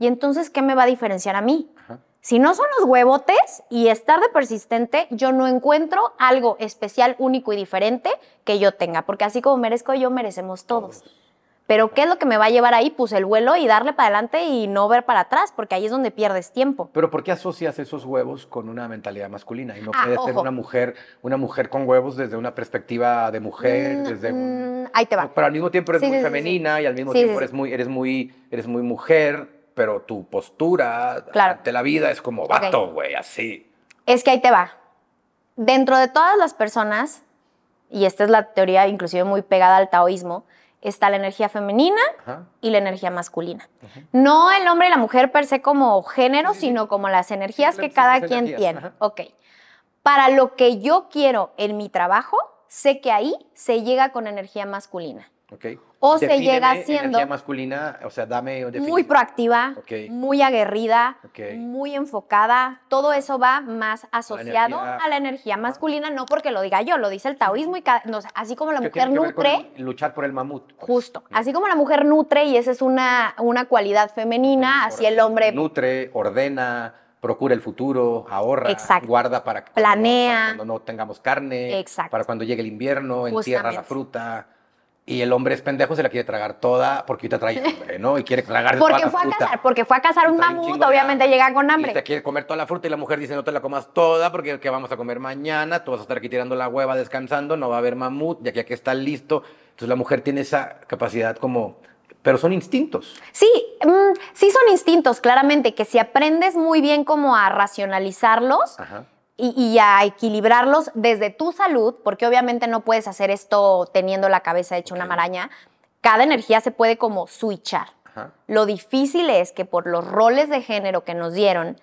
S1: ¿y entonces qué me va a diferenciar a mí?
S2: Ajá.
S1: Si no son los huevotes y estar de persistente, yo no encuentro algo especial, único y diferente que yo tenga, porque así como merezco yo, merecemos todos. Pero ¿qué es lo que me va a llevar ahí? Pues el vuelo y darle para adelante y no ver para atrás, porque ahí es donde pierdes tiempo.
S2: Pero ¿por qué asocias esos huevos con una mentalidad masculina? Y no
S1: Ah,
S2: puede ser una mujer, una mujer con huevos desde una perspectiva de mujer,
S1: Mm,
S2: desde un-
S1: mm, ahí te va.
S2: Pero al mismo tiempo eres
S1: Sí,
S2: muy
S1: sí, sí, sí.
S2: femenina y al mismo tiempo eres muy, eres muy, eres muy mujer, pero tu postura
S1: Claro.
S2: ante la vida es como vato, güey, así.
S1: Es que ahí te va. Dentro de todas las personas, y esta es la teoría inclusive muy pegada al taoísmo, está la energía femenina
S2: Ajá.
S1: y la energía masculina. No el hombre y la mujer per se como género, sino como las energías que cada quien tiene.
S2: ajá.
S1: Ok. Para lo que yo quiero en mi trabajo, sé que ahí se llega con energía masculina. O se llega siendo
S2: energía masculina, o sea, dame
S1: Muy proactiva, muy aguerrida, muy enfocada. Todo eso va más asociado
S2: energía-
S1: a la energía masculina, no porque lo diga yo, lo dice el taoísmo y cada- no así como la
S2: ¿Qué
S1: mujer nutre,
S2: luchar por el mamut. pues?
S1: justo, así como la mujer nutre y esa es una, una cualidad femenina, así el hombre
S2: Nutre, ordena, procura el futuro, ahorra,
S1: Exacto.
S2: guarda para cuando,
S1: Planea.
S2: para cuando no tengamos carne,
S1: Exacto.
S2: para cuando llegue el invierno, entierra la
S1: Justamente.
S2: fruta. Y el hombre es pendejo, se la quiere tragar toda porque ahorita trae hambre, ¿no? Y quiere tragar toda
S1: porque
S2: la
S1: fue a
S2: fruta.
S1: cazar, porque fue a cazar un mamut, obviamente
S2: hambre.
S1: llega con
S2: Y se
S1: hambre.
S2: quiere comer toda la fruta y la mujer dice, no te la comas toda porque ¿qué vamos a comer mañana? Tú vas a estar aquí tirando la hueva descansando, no va a haber mamut, ya que aquí está listo. Entonces la mujer tiene esa capacidad como... Pero son instintos.
S1: Sí, mm, sí son instintos, claramente, que si aprendes muy bien como a racionalizarlos,
S2: Ajá.
S1: Y, y a equilibrarlos desde tu salud, porque obviamente no puedes hacer esto teniendo la cabeza hecha una maraña. Cada energía se puede como switchar.
S2: Ajá.
S1: Lo difícil es que por los roles de género que nos dieron,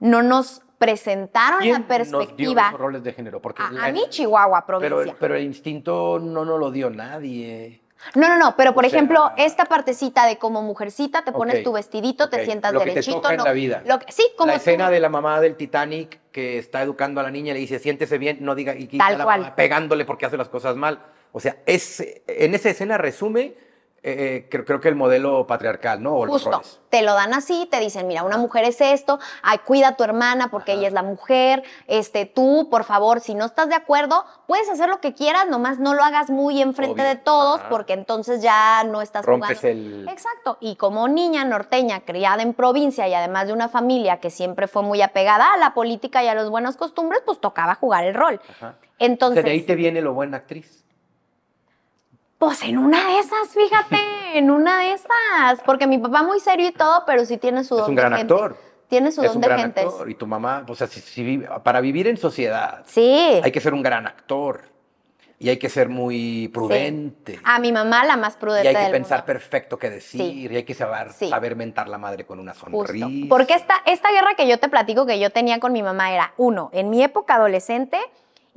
S1: no nos presentaron
S2: ¿Quién
S1: la
S2: nos dio
S1: perspectiva.
S2: esos roles de género? Porque
S1: A,
S2: la-
S1: a mí, Chihuahua,
S2: pero,
S1: provincia.
S2: pero el instinto no nos lo dio nadie.
S1: No, no, no, pero por
S2: O sea-
S1: ejemplo, esta partecita de como mujercita, te pones tu vestidito, te sientas
S2: lo que te
S1: derechito.
S2: en la vida.
S1: lo que- sí, como
S2: la
S1: tú.
S2: escena de la mamá del Titanic que está educando a la niña y le dice, siéntese bien, no diga, y quita
S1: Tal
S2: la
S1: cual.
S2: mamá pegándole porque hace las cosas mal. O sea, es, en esa escena resume, eh, creo, creo que el modelo patriarcal, ¿no? O
S1: Justo, te lo dan así, te dicen, mira, una mujer es esto, ay, cuida a tu hermana porque
S2: Ajá.
S1: ella es la mujer, este, tú, por favor, si no estás de acuerdo, puedes hacer lo que quieras, nomás no lo hagas muy enfrente
S2: Obvio,
S1: de todos
S2: ajá.
S1: porque entonces ya no estás
S2: Rompes
S1: jugando.
S2: el...
S1: Exacto, y como niña norteña criada en provincia y además de una familia que siempre fue muy apegada a la política y a las buenas costumbres, pues tocaba jugar el rol.
S2: Ajá. O
S1: Entonces,
S2: sea, de ahí te viene lo buena actriz.
S1: Pues en una de esas, fíjate, en una de esas, porque mi papá muy serio y todo, pero sí tiene su
S2: Es
S1: don
S2: un
S1: de
S2: gran
S1: gente.
S2: actor.
S1: Tiene su
S2: Es
S1: don
S2: un
S1: de
S2: gran
S1: gentes.
S2: actor. Y tu mamá, o sea, si- si vive- para vivir en sociedad
S1: Sí.
S2: hay que ser un gran actor. Y hay que ser muy prudente.
S1: A mi mamá la más
S2: Y
S1: prudente
S2: hay que
S1: del
S2: pensar
S1: mundo.
S2: perfecto qué decir.
S1: Sí.
S2: Y hay que saber,
S1: Sí.
S2: saber mentar la madre con una
S1: Justo.
S2: sonrisa.
S1: Porque esta, esta guerra que yo te platico que yo tenía con mi mamá era, uno, en mi época adolescente,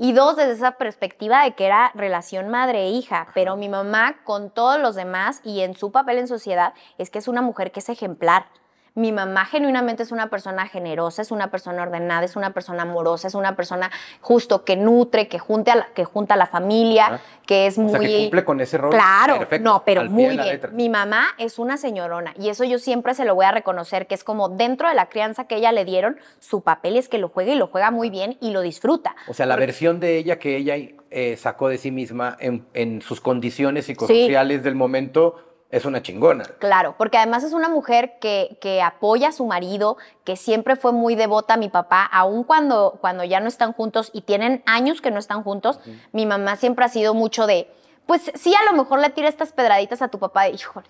S1: y dos, desde esa perspectiva de que era relación madre-hija. Pero mi mamá, con todos los demás y en su papel en sociedad, es que es una mujer que es ejemplar. Mi mamá genuinamente es una persona generosa, es una persona ordenada, es una persona amorosa, es una persona justo que nutre, que, junte a la, que junta a la familia, que es
S2: O
S1: muy...
S2: sea, que cumple con ese rol.
S1: Claro,
S2: perfecto,
S1: no, pero muy bien.
S2: letra.
S1: Mi mamá es una señorona y eso yo siempre se lo voy a reconocer, que es como dentro de la crianza que ella le dieron, su papel es que lo juega y lo juega muy bien y lo disfruta.
S2: O sea, la versión de ella que ella eh, sacó de sí misma en, en sus condiciones psicosociales del momento es una chingona.
S1: Claro, porque además es una mujer que, que apoya a su marido, que siempre fue muy devota a mi papá, aun cuando, cuando ya no están juntos y tienen años que no están juntos, mi mamá siempre ha sido mucho de, pues sí, a lo mejor le tira estas pedraditas a tu papá, de, híjole,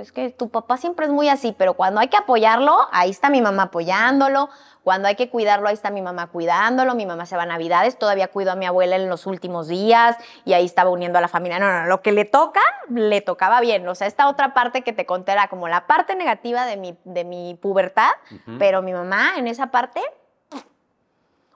S1: es que tu papá siempre es muy así, pero cuando hay que apoyarlo, ahí está mi mamá apoyándolo, cuando hay que cuidarlo, ahí está mi mamá cuidándolo, mi mamá se va a Navidades, todavía cuidó a mi abuela en los últimos días y ahí estaba uniendo a la familia. No, no, lo que le toca, le tocaba bien. O sea, esta otra parte que te conté era como la parte negativa de mi, de mi pubertad, pero mi mamá en esa parte,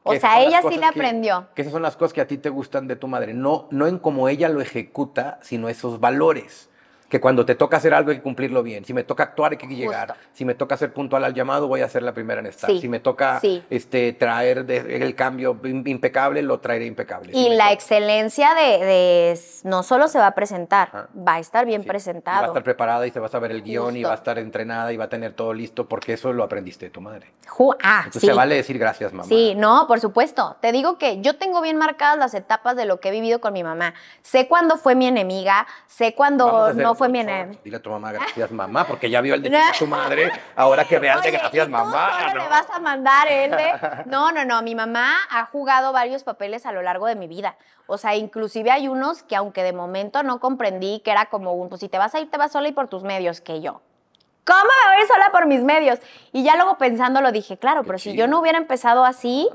S1: o sea, ella sí le
S2: que-
S1: aprendió.
S2: Que esas son las cosas que a ti te gustan de tu madre. No, no en cómo ella lo ejecuta, sino esos valores. Que cuando te toca hacer algo hay que cumplirlo bien. Si me toca actuar hay que llegar.
S1: Justo.
S2: Si me toca ser puntual al llamado, voy a ser la primera en estar.
S1: Sí,
S2: Si me toca
S1: sí.
S2: este, traer de- el cambio im- impecable, lo traeré impecable.
S1: Y la excelencia de, no solo se va a presentar, va a estar bien
S2: Sí, Y va a
S1: presentado.
S2: estar preparada y se va a saber el guion y va a estar entrenada y va a tener todo listo porque eso lo aprendiste de tu madre.
S1: Ju- ah,
S2: Entonces se vale decir gracias, mamá.
S1: Sí, no, por supuesto. Te digo que yo tengo bien marcadas las etapas de lo que he vivido con mi mamá. Sé cuándo fue mi enemiga, sé cuándo no fue mi.
S2: Dile a tu mamá gracias, mamá, porque ya vio el de tu madre. Ahora que vea el de gracias,
S1: ¿y tú
S2: mamá. ¿no?
S1: le vas a mandar el de? No, no, no. Mi mamá ha jugado varios papeles a lo largo de mi vida. O sea, inclusive hay unos que aunque de momento no comprendí, que era como un, pues si te vas a ir, te vas sola y por tus medios, que yo. ¿Cómo me voy a ir sola por mis medios? Y ya luego pensando lo dije, claro,
S2: Qué
S1: pero si yo no hubiera empezado así,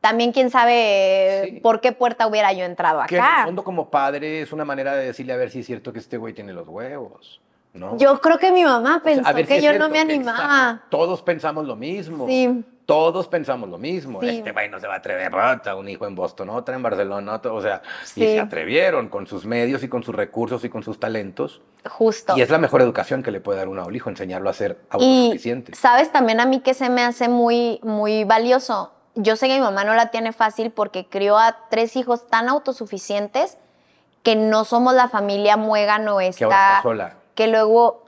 S1: también quién sabe
S2: Sí.
S1: por qué puerta hubiera yo entrado
S2: Que en el
S1: acá.
S2: fondo, como padre, es una manera de decirle a ver si es cierto que este güey tiene los huevos. ¿no?
S1: Yo creo que mi mamá
S2: O sea,
S1: pensó
S2: a ver si
S1: que yo
S2: cierto,
S1: no me animaba.
S2: exacto. Todos pensamos lo mismo.
S1: Sí.
S2: Todos pensamos lo mismo.
S1: Sí.
S2: Este güey no se va a atrever. Rota, un hijo en Boston, otra en Barcelona, otro. O sea,
S1: Sí.
S2: y se atrevieron con sus medios y con sus recursos y con sus talentos.
S1: Justo.
S2: Y es la mejor educación que le puede dar uno a un hijo, enseñarlo a ser
S1: Y
S2: autosuficiente.
S1: sabes también a mí que se me hace muy, muy valioso. Yo sé que mi mamá no la tiene fácil porque crió a tres hijos tan autosuficientes que no somos la familia muégano
S2: que ahora
S1: esta
S2: está sola.
S1: que luego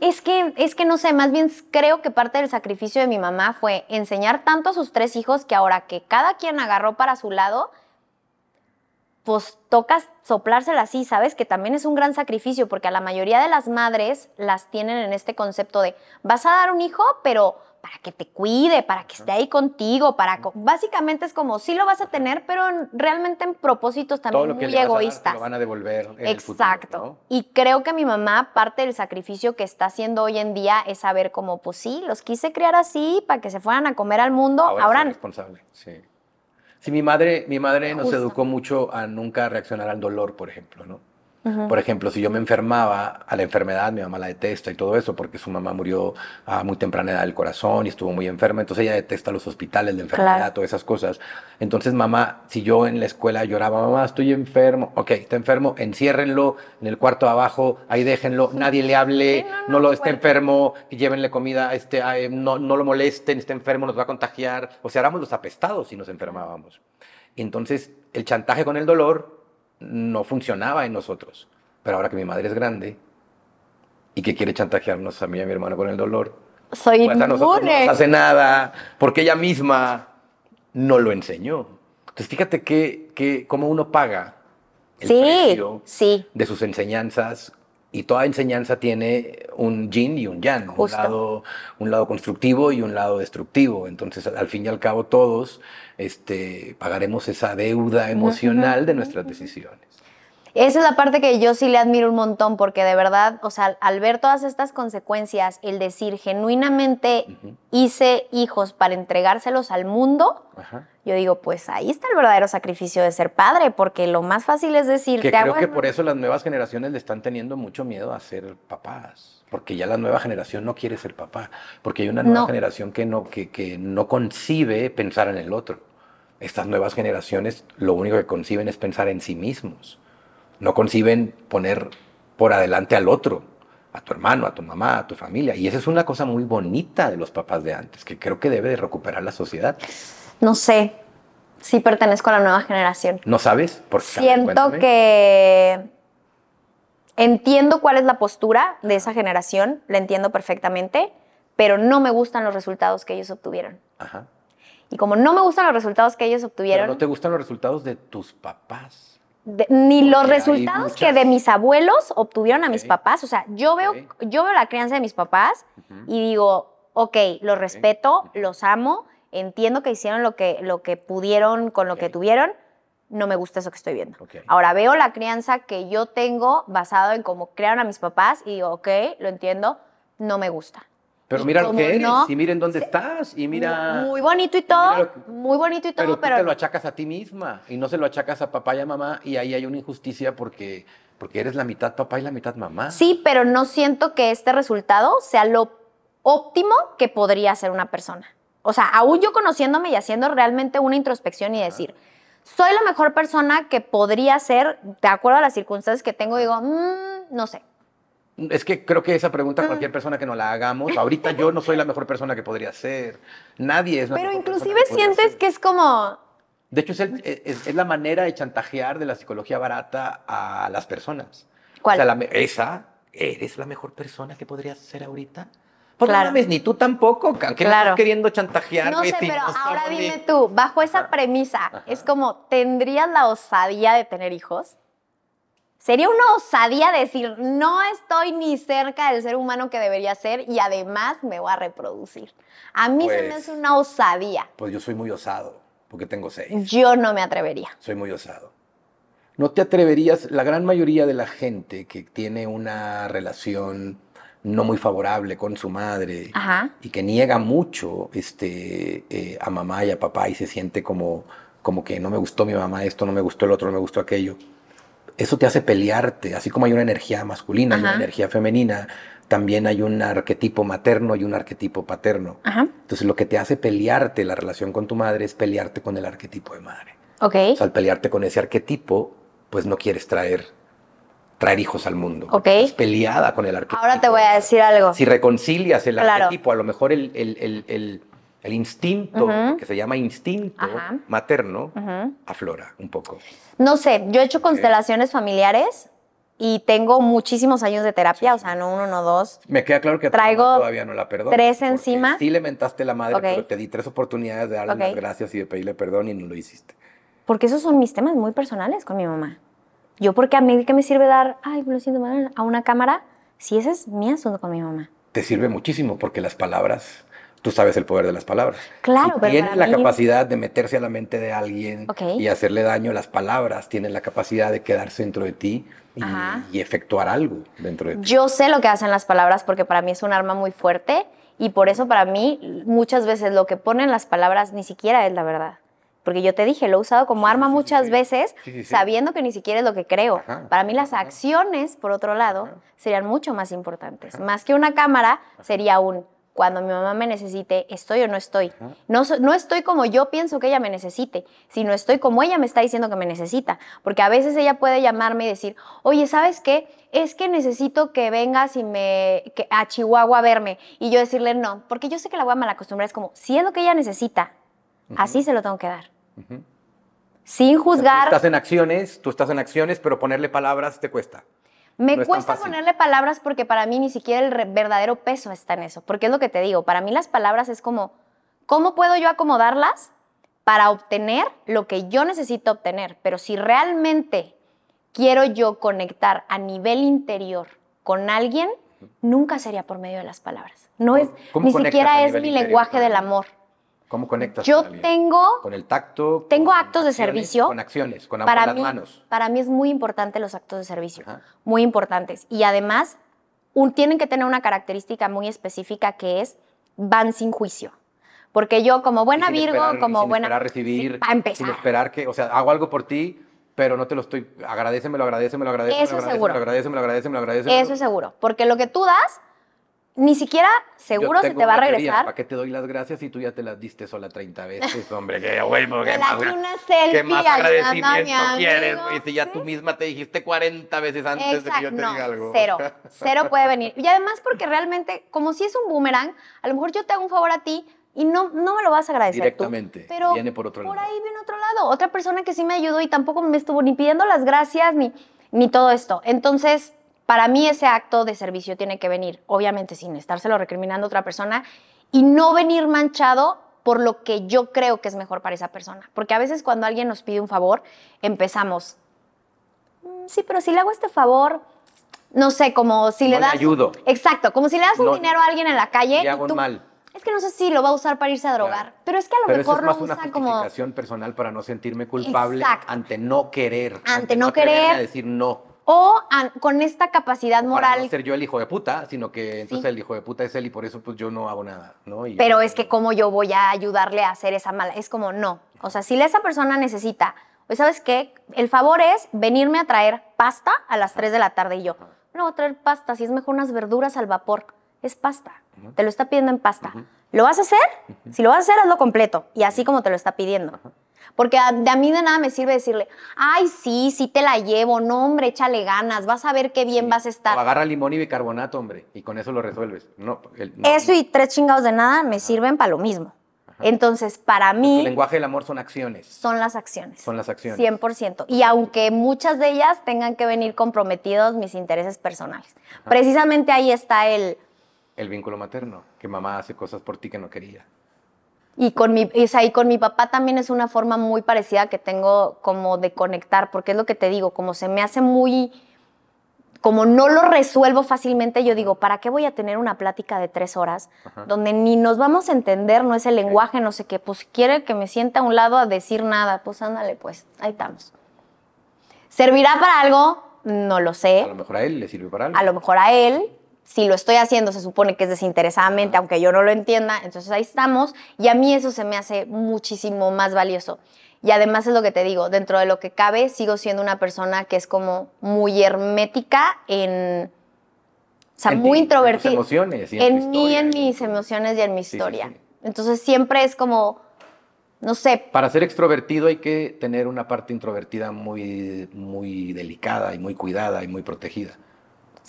S1: es que es que no sé, más bien creo que parte del sacrificio de mi mamá fue enseñar tanto a sus tres hijos que ahora que cada quien agarró para su lado, pues toca soplársela así, ¿sabes? Que también es un gran sacrificio porque a la mayoría de las madres las tienen en este concepto de vas a dar un hijo, pero para que te cuide, para que esté ahí contigo, para básicamente es como sí lo vas a tener, pero en- realmente en propósitos
S2: Todo
S1: también
S2: lo que
S1: muy
S2: le vas a dar, te
S1: egoístas.
S2: lo van a devolver en el futuro,
S1: Exacto.
S2: ¿no?
S1: Y creo que mi mamá, parte del sacrificio que está haciendo hoy en día es saber como, pues sí, los quise criar así para que se fueran a comer al mundo.
S2: Ahora,
S1: Ahora,
S2: responsable, sí. Sí, mi madre, mi madre nos
S1: Justo.
S2: educó mucho a nunca reaccionar al dolor, por ejemplo, ¿no? Por ejemplo, si yo me enfermaba, a la enfermedad mi mamá la detesta y todo eso, porque su mamá murió a muy temprana edad del corazón y estuvo muy enferma, entonces ella detesta los hospitales de enfermedad,
S1: Claro.
S2: todas esas cosas. Entonces mamá, si yo en la escuela lloraba, mamá, estoy enfermo, ok, está enfermo, enciérrenlo en el cuarto abajo, ahí déjenlo, nadie le hable,
S1: Sí, no,
S2: no,
S1: no,
S2: lo esté enfermo, llévenle comida, este, ay, no, no lo molesten, está enfermo, nos va a contagiar. O sea, éramos los apestados si nos enfermábamos. Entonces, el chantaje con el dolor no funcionaba en nosotros. Pero ahora que mi madre es grande y que quiere chantajearnos a mí y a mi hermano con el dolor,
S1: Soy
S2: pues a nosotros no nos hace nada porque ella misma no lo enseñó. Entonces, fíjate que, que cómo uno paga el
S1: sí,
S2: precio
S1: sí.
S2: de sus enseñanzas y toda enseñanza tiene un yin y un yang, un lado, un lado constructivo y un lado destructivo. Entonces, al fin y al cabo, todos este, pagaremos esa deuda emocional de nuestras decisiones.
S1: Esa es la parte que yo sí le admiro un montón, porque de verdad, o sea, al ver todas estas consecuencias, el decir genuinamente hice hijos para entregárselos al mundo,
S2: Ajá.
S1: yo digo, pues ahí está el verdadero sacrificio de ser padre, porque lo más fácil es decir,
S2: Que creo
S1: hago
S2: que por eso las nuevas generaciones le están teniendo mucho miedo a ser papás. Porque ya la nueva generación no quiere ser papá. Porque hay una nueva
S1: No.
S2: generación que no, que, que no concibe pensar en el otro. Estas nuevas generaciones lo único que conciben es pensar en sí mismos. No conciben poner por adelante al otro, a tu hermano, a tu mamá, a tu familia. Y esa es una cosa muy bonita de los papás de antes, que creo que debe de recuperar la sociedad.
S1: No sé, sí pertenezco a la nueva generación.
S2: ¿No sabes? Por
S1: Siento
S2: cuéntame.
S1: que entiendo cuál es la postura de esa generación, la entiendo perfectamente, pero no me gustan los resultados que ellos obtuvieron.
S2: Ajá.
S1: Y como no me gustan los resultados que ellos
S2: Pero
S1: obtuvieron,
S2: no te gustan los resultados de tus papás.
S1: De- ni los resultados que de mis abuelos obtuvieron a mis papás, o sea, yo veo, yo veo la crianza de mis papás y digo, ok, los respeto, los amo, entiendo que hicieron lo que, lo que pudieron con lo que tuvieron, no me gusta eso que estoy viendo. Ahora veo la crianza que yo tengo basado en cómo crearon a mis papás y digo, ok, lo entiendo, no me gusta.
S2: Pero mira lo que eres
S1: no,
S2: y miren dónde estás y mira...
S1: Muy bonito y todo,
S2: que-
S1: muy bonito y todo,
S2: pero tú
S1: pero,
S2: te lo achacas a ti misma y no se lo achacas a papá y a mamá y ahí hay una injusticia porque, porque eres la mitad papá y la mitad mamá.
S1: sí, pero no siento que este resultado sea lo óptimo que podría ser una persona. O sea, aún yo conociéndome y haciendo realmente una introspección y decir, soy la mejor persona que podría ser, de acuerdo a las circunstancias que tengo, digo, "Mm, no sé.
S2: Es que creo que esa pregunta cualquier persona que no la hagamos, ahorita yo no soy la mejor persona que podría ser. Nadie es la
S1: Pero
S2: mejor
S1: inclusive
S2: podría
S1: sientes
S2: ser.
S1: que es como,
S2: De hecho, es, el- es- es la manera de chantajear de la psicología barata a las personas.
S1: ¿Cuál?
S2: O sea, la esa, ¿eres la mejor persona que podrías ser ahorita? Pues
S1: Claro.
S2: no ni tú tampoco. ¿Qué
S1: Claro.
S2: estás queriendo chantajear?
S1: no sé, pero ahora dime tú, bajo esa
S2: Ajá.
S1: premisa,
S2: Ajá.
S1: es como, ¿tendrías la osadía de tener hijos? Sería una osadía decir, no estoy ni cerca del ser humano que debería ser y además me voy a reproducir. A mí se me
S2: Pues-
S1: hace una osadía.
S2: Pues yo soy muy osado, porque tengo seis.
S1: Yo no me atrevería.
S2: Soy muy osado. No te atreverías, la gran mayoría de la gente que tiene una relación no muy favorable con su madre
S1: Ajá.
S2: y que niega mucho este, eh, a mamá y a papá y se siente como, como que no me gustó mi mamá esto, no me gustó el otro, no me gustó aquello. Eso te hace pelearte, así como hay una energía masculina y una
S1: Ajá.
S2: energía femenina, también hay un arquetipo materno y un arquetipo paterno.
S1: Ajá.
S2: Entonces lo que te hace pelearte la relación con tu madre es pelearte con el arquetipo de madre.
S1: Ok.
S2: O sea, al pelearte con ese arquetipo, pues no quieres traer, traer hijos al mundo.
S1: Ok.
S2: Estás peleada con el arquetipo.
S1: Ahora te voy a decir algo.
S2: Si reconcilias el
S1: Claro.
S2: arquetipo, a lo mejor el, el- el- el- el instinto,
S1: Ujú.
S2: que se llama instinto
S1: Ajá.
S2: materno,
S1: Ujú.
S2: aflora un poco.
S1: No sé, yo he hecho constelaciones familiares y tengo muchísimos años de terapia, o sea, no uno, no dos.
S2: Me queda claro que
S1: Traigo
S2: todavía no la perdono.
S1: tres encima.
S2: Sí le mentaste la madre,
S1: Ok.
S2: pero te di tres oportunidades de darle
S1: Ok.
S2: las gracias y de pedirle perdón y no lo hiciste.
S1: Porque esos son mis temas muy personales con mi mamá. Yo, porque a mí, ¿qué me sirve dar, ay, lo siento, mal", a una cámara? Si ese es mi asunto con mi mamá.
S2: te sirve muchísimo porque las palabras, tú sabes el poder de las palabras.
S1: Claro,
S2: si
S1: pero
S2: tienes la
S1: mí-
S2: capacidad de meterse a la mente de alguien y hacerle daño, las palabras tienen la capacidad de quedarse dentro de ti y, efectuar algo dentro de ti.
S1: Yo sé lo que hacen las palabras porque para mí es un arma muy fuerte y por eso para mí muchas veces lo que ponen las palabras ni siquiera es la verdad. Porque yo te dije, lo he usado como arma
S2: sí,
S1: muchas
S2: sí.
S1: veces, sabiendo que ni siquiera es lo que creo.
S2: Ajá,
S1: Para mí las
S2: ajá.
S1: acciones, por otro lado,
S2: Ajá.
S1: serían mucho más importantes. Más que una cámara, sería un, cuando mi mamá me necesite, ¿estoy o no estoy? No, no estoy como yo pienso que ella me necesite, sino estoy como ella me está diciendo que me necesita. Porque a veces ella puede llamarme y decir, oye, ¿sabes qué? Es que necesito que vengas y me, que- a Chihuahua a verme. Y yo decirle no, porque yo sé que la voy a malacostumbrar. Es como, si es lo que ella necesita, así se lo tengo que dar. Sin
S2: Tú
S1: juzgar.
S2: estás en acciones, tú estás en acciones, pero ponerle palabras te cuesta.
S1: Me
S2: No
S1: cuesta ponerle palabras porque para mí ni siquiera el verdadero peso está en eso. Porque es lo que te digo, para mí las palabras es como, ¿cómo puedo yo acomodarlas para obtener lo que yo necesito obtener? Pero si realmente quiero yo conectar a nivel interior con alguien, nunca sería por medio de las palabras. No es,
S2: ¿Cómo
S1: ni siquiera es mi
S2: interior
S1: lenguaje del amor.
S2: ¿Cómo conectas
S1: Yo
S2: con
S1: tengo
S2: Con el tacto.
S1: Tengo actos de servicio.
S2: Con acciones, con
S1: para
S2: las
S1: mí,
S2: manos.
S1: Para mí es muy importante los actos de servicio,
S2: Ajá.
S1: muy importantes. Y además, un- tienen que tener una característica muy específica que es van sin juicio. Porque yo como buena
S2: sin
S1: Virgo,
S2: esperar-
S1: como
S2: sin
S1: buena...
S2: esperar recibir.
S1: Sí, para empezar.
S2: Sin esperar que, o sea, hago algo por ti, pero no te lo estoy. Agradecemelo, agradecemelo, agradecemelo.
S1: Eso es seguro.
S2: Agradecemelo, agradecemelo, agradecemelo.
S1: Eso es seguro. Porque lo que tú das, ni siquiera seguro se te va a regresar.
S2: ¿Para qué te doy las gracias si tú ya te las diste sola 30 veces, hombre? Que, güey, ¿qué más,
S1: das una selfie
S2: ¿Qué más agradecimiento quieres, güey? Si ya tú misma te dijiste 40 veces antes de que yo te
S1: no,
S2: diga algo.
S1: cero, cero puede venir. Y además porque realmente, como si es un boomerang, a lo mejor yo te hago un favor a ti y no, no me lo vas a agradecer
S2: Directamente,
S1: tú. Pero
S2: viene por otro lado.
S1: ahí viene otro lado. Otra persona que sí me ayudó y tampoco me estuvo ni pidiendo las gracias ni, ni todo esto. Entonces, para mí ese acto de servicio tiene que venir, obviamente sin estárselo recriminando a otra persona y no venir manchado por lo que yo creo que es mejor para esa persona. Porque a veces cuando alguien nos pide un favor, empezamos, "Mm, sí, pero si le hago este favor, no sé, como si
S2: No
S1: le
S2: le
S1: das...
S2: ayudo.
S1: Exacto, como si le das un
S2: No,
S1: dinero a alguien en la calle.
S2: le hago
S1: y tú,
S2: un mal.
S1: Es que no sé si lo va a usar para irse a drogar,
S2: Claro.
S1: pero es que a lo
S2: Pero eso
S1: mejor
S2: es más
S1: lo
S2: una
S1: usa como...
S2: justificación personal para no sentirme culpable
S1: Exacto.
S2: ante no querer.
S1: Ante no querer.
S2: a decir no.
S1: O con esta capacidad
S2: Para
S1: moral
S2: no ser yo el hijo de puta, sino que entonces
S1: Sí.
S2: el hijo de puta es él y por eso pues yo no hago nada, ¿no? Y-
S1: Pero es que cómo yo voy a ayudarle a hacer esa mala. Es como, no. O sea, si esa persona necesita, pues sabes qué, el favor es venirme a traer pasta a las 3 de la tarde y yo, no voy a traer pasta, si es mejor unas verduras al vapor. Es pasta. Te lo está pidiendo en pasta. ¿Lo vas a hacer? Si lo vas a hacer, hazlo completo. Y así como te lo está pidiendo. Porque a, de a mí de nada me sirve decirle, ay, sí, sí te la llevo, no, hombre, échale ganas, vas a ver qué bien vas a
S2: O
S1: estar.
S2: agarra limón y bicarbonato, hombre, y con eso lo resuelves. No, el- no,
S1: Eso y tres chingados de nada me sirven para lo mismo. Entonces, para
S2: El
S1: mí,
S2: lenguaje del amor son acciones.
S1: son las acciones.
S2: Son las acciones.
S1: 100%. Y aunque muchas de ellas tengan que venir comprometidos mis intereses personales. Precisamente ahí está el...
S2: El vínculo materno, que mamá hace cosas por ti que no quería.
S1: Y con, mi, o sea, y con mi papá también es una forma muy parecida que tengo como de conectar, porque es lo que te digo, como se me hace muy... Como no lo resuelvo fácilmente, yo digo, ¿para qué voy a tener una plática de tres horas
S2: Ajá.
S1: donde ni nos vamos a entender, no es el lenguaje, no sé qué? Pues quiere que me sienta a un lado a decir nada, pues ándale, pues, ahí estamos. ¿Servirá para algo? No lo sé.
S2: A lo mejor a él le sirve para algo.
S1: a lo mejor a él, si lo estoy haciendo, se supone que es desinteresadamente, aunque yo no lo entienda, entonces ahí estamos, y a mí eso se me hace muchísimo más valioso. Y además es lo que te digo, dentro de lo que cabe, sigo siendo una persona que es como muy hermética en... O sea,
S2: En
S1: muy
S2: ti, en tus
S1: introvertida.
S2: emociones y en
S1: En
S2: tu
S1: mí,
S2: historia,
S1: en mis emociones y en mi
S2: Sí, sí,
S1: historia.
S2: sí.
S1: Entonces siempre es como, no sé,
S2: Para ser extrovertido hay que tener una parte introvertida muy, muy delicada y muy cuidada y muy protegida.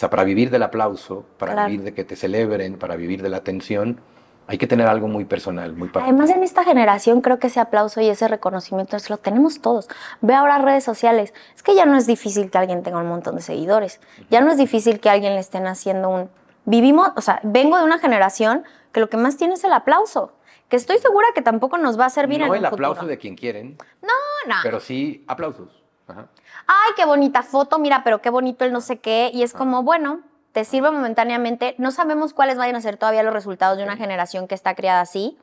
S2: O sea, para vivir del aplauso, para
S1: Claro.
S2: vivir de que te celebren, para vivir de la atención, hay que tener algo muy personal, muy particular.
S1: Además, en esta generación creo que ese aplauso y ese reconocimiento es- lo tenemos todos. Ve ahora redes sociales. Es que ya no es difícil que alguien tenga un montón de seguidores. Ya no es difícil que alguien le estén haciendo un... Vivimos, o sea, vengo de una generación que lo que más tiene es el aplauso. Que estoy segura que tampoco nos va a servir
S2: no
S1: en
S2: el
S1: un
S2: aplauso
S1: futuro.
S2: de quien quieren,
S1: No, no.
S2: pero sí aplausos. Ajá.
S1: Ay, qué bonita foto, mira, pero qué bonito el no sé qué. Y es como, bueno, te sirve momentáneamente. No sabemos cuáles vayan a ser todavía los resultados de una generación que está criada así.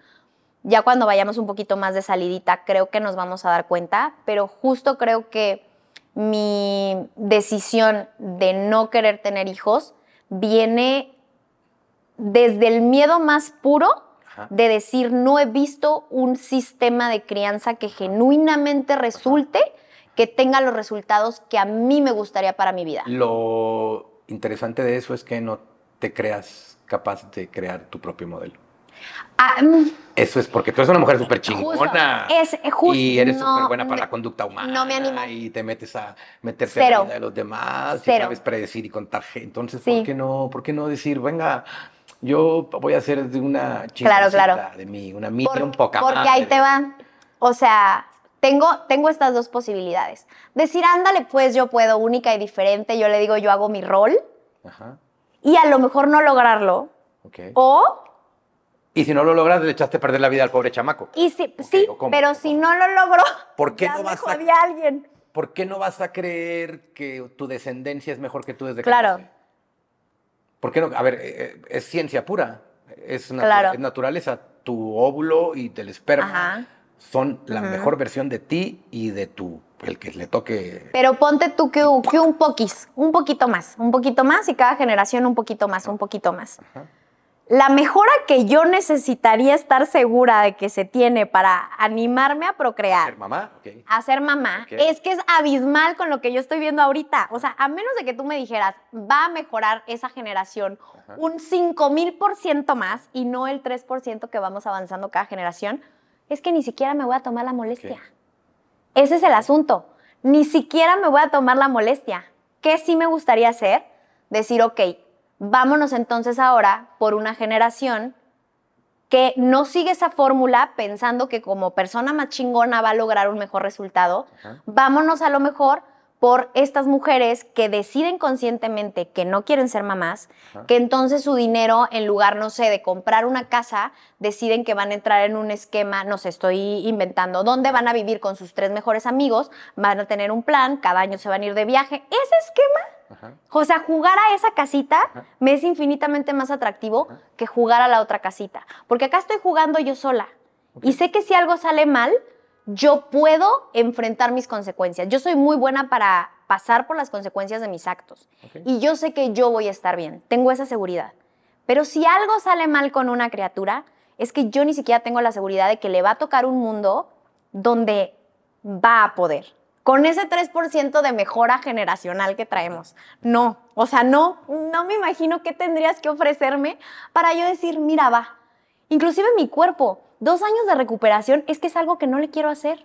S1: Ya cuando vayamos un poquito más de salidita, creo que nos vamos a dar cuenta, pero justo creo que mi decisión de no querer tener hijos viene desde el miedo más puro
S2: Ajá.
S1: de decir, no he visto un sistema de crianza que genuinamente resulte que tenga los resultados que a mí me gustaría para mi vida.
S2: Lo interesante de eso es que no te creas capaz de crear tu propio modelo.
S1: Ah, mm,
S2: Eso es porque tú eres una mujer súper chingona.
S1: Es eh, justo.
S2: Y eres
S1: no,
S2: súper buena para
S1: no,
S2: la conducta humana.
S1: no me animo.
S2: Y te metes a meterte en
S1: Cero.
S2: la vida de los demás.
S1: Cero.
S2: Y sabes predecir y contar. Entonces,
S1: Sí.
S2: ¿por qué no, por qué no decir, venga, yo voy a hacer de una
S1: Claro, claro.
S2: de mí, una
S1: Por-
S2: minion poca
S1: porque
S2: madre.
S1: ahí te va. O sea, tengo, tengo estas dos posibilidades. Decir, ándale, pues yo puedo, única y diferente. Yo le digo, yo hago mi rol.
S2: Ajá,
S1: Y a lo mejor no lograrlo.
S2: ok.
S1: O,
S2: Y si no lo logras, le echaste a perder la vida al pobre chamaco.
S1: y si, sí, pero si no lo logro,
S2: ¿Por qué
S1: ya
S2: no vas a-
S1: jodí a alguien.
S2: ¿Por qué no vas a creer que tu descendencia es mejor que tú desde que
S1: Claro.
S2: ¿Por qué no? A ver, eh, eh, es ciencia pura, es, natu-
S1: Claro.
S2: es naturaleza. Tu óvulo y del esperma
S1: Ajá.
S2: Son la mejor versión de ti y de tu, el que le toque.
S1: Pero ponte tú que, un- que un poquis, un poquito más, un poquito más y cada generación un poquito más, un poquito más.
S2: Ajá.
S1: La mejora que yo necesitaría estar segura de que se tiene para animarme a procrear,
S2: Ser mamá,
S1: a ser mamá,
S2: Ok.
S1: es que es abismal con lo que yo estoy viendo ahorita. O sea, a menos de que tú me dijeras, va a mejorar esa generación
S2: Ajá.
S1: un 5 mil por ciento más y no el 3 por ciento que vamos avanzando cada generación, es que ni siquiera me voy a tomar la molestia. Ese es el asunto. Ni siquiera me voy a tomar la molestia. ¿Qué sí me gustaría hacer? Decir, ok, vámonos entonces ahora por una generación que no sigue esa fórmula pensando que como persona más chingona va a lograr un mejor resultado.
S2: Ajá.
S1: Vámonos a lo mejor por estas mujeres que deciden conscientemente que no quieren ser mamás,
S2: Ajá.
S1: que entonces su dinero, en lugar, no sé, de comprar una casa, deciden que van a entrar en un esquema, no sé, estoy inventando, donde van a vivir con sus tres mejores amigos, van a tener un plan, cada año se van a ir de viaje. Ese esquema
S2: Ajá.
S1: o sea, jugar a esa casita
S2: Ajá.
S1: me es infinitamente más atractivo que jugar a la otra casita. Porque acá estoy jugando yo sola. Y sé que si algo sale mal, yo puedo enfrentar mis consecuencias. Yo soy muy buena para pasar por las consecuencias de mis actos. Y yo sé que yo voy a estar bien. Tengo esa seguridad. Pero si algo sale mal con una criatura, es que yo ni siquiera tengo la seguridad de que le va a tocar un mundo donde va a poder. Con ese 3% de mejora generacional que traemos. No, o sea, no, no me imagino qué tendrías que ofrecerme para yo decir, mira, va. Inclusive mi cuerpo, dos años de recuperación es que es algo que no le quiero hacer.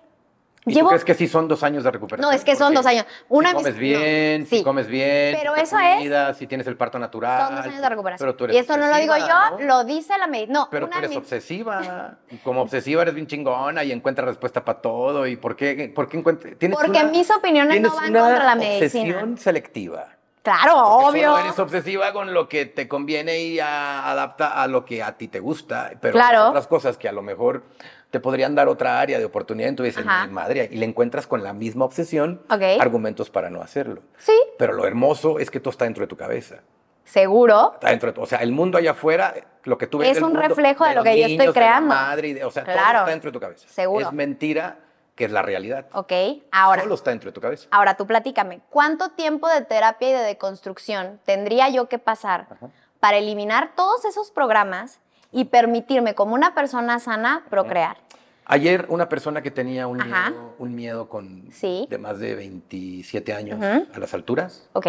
S2: ¿Y tú crees que sí son dos años de recuperación?
S1: No, es que son dos años. Una
S2: si comes bien,
S1: no,
S2: si
S1: sí.
S2: comes bien,
S1: Pero
S2: si
S1: eso es-
S2: cuidas, si tienes el parto natural.
S1: Son dos años
S2: si-
S1: de recuperación.
S2: Pero tú eres
S1: y eso no lo digo yo,
S2: ¿no?
S1: lo dice la medicina. No,
S2: Pero
S1: una
S2: tú eres obsesiva. Como obsesiva eres bien chingona y encuentras respuesta para todo. ¿Y por qué, por qué encuentras?
S1: Porque
S2: una-
S1: mis opiniones no van contra la medicina.
S2: obsesión selectiva.
S1: Claro,
S2: Porque
S1: obvio.
S2: Solo eres obsesiva con lo que te conviene y a- adapta a lo que a ti te gusta. Pero
S1: Claro.
S2: hay otras cosas que a lo mejor te podrían dar otra área de oportunidad. Dices,
S1: Ajá.
S2: "Mi madre, y le encuentras con la misma obsesión argumentos para no hacerlo.
S1: Sí,
S2: Pero lo hermoso es que todo está dentro de tu cabeza.
S1: seguro.
S2: Está dentro de tu- o sea, el mundo allá afuera, lo que tú ves
S1: Es
S2: del
S1: un
S2: mundo,
S1: reflejo de lo que yo estoy
S2: niños, de la
S1: creando.
S2: madre y de- o sea, todo
S1: Claro.
S2: está dentro de tu cabeza.
S1: Seguro.
S2: Es mentira que es la realidad.
S1: Ok, ahora.
S2: Solo está dentro de tu cabeza.
S1: Ahora tú platícame, ¿cuánto tiempo de terapia y de deconstrucción tendría yo que pasar
S2: Ajá.
S1: para eliminar todos esos programas y permitirme como una persona sana procrear?
S2: Ayer una persona que tenía un
S1: Ajá.
S2: miedo, un miedo con
S1: Sí.
S2: de más de 27 años a las alturas,
S1: ¿Ok?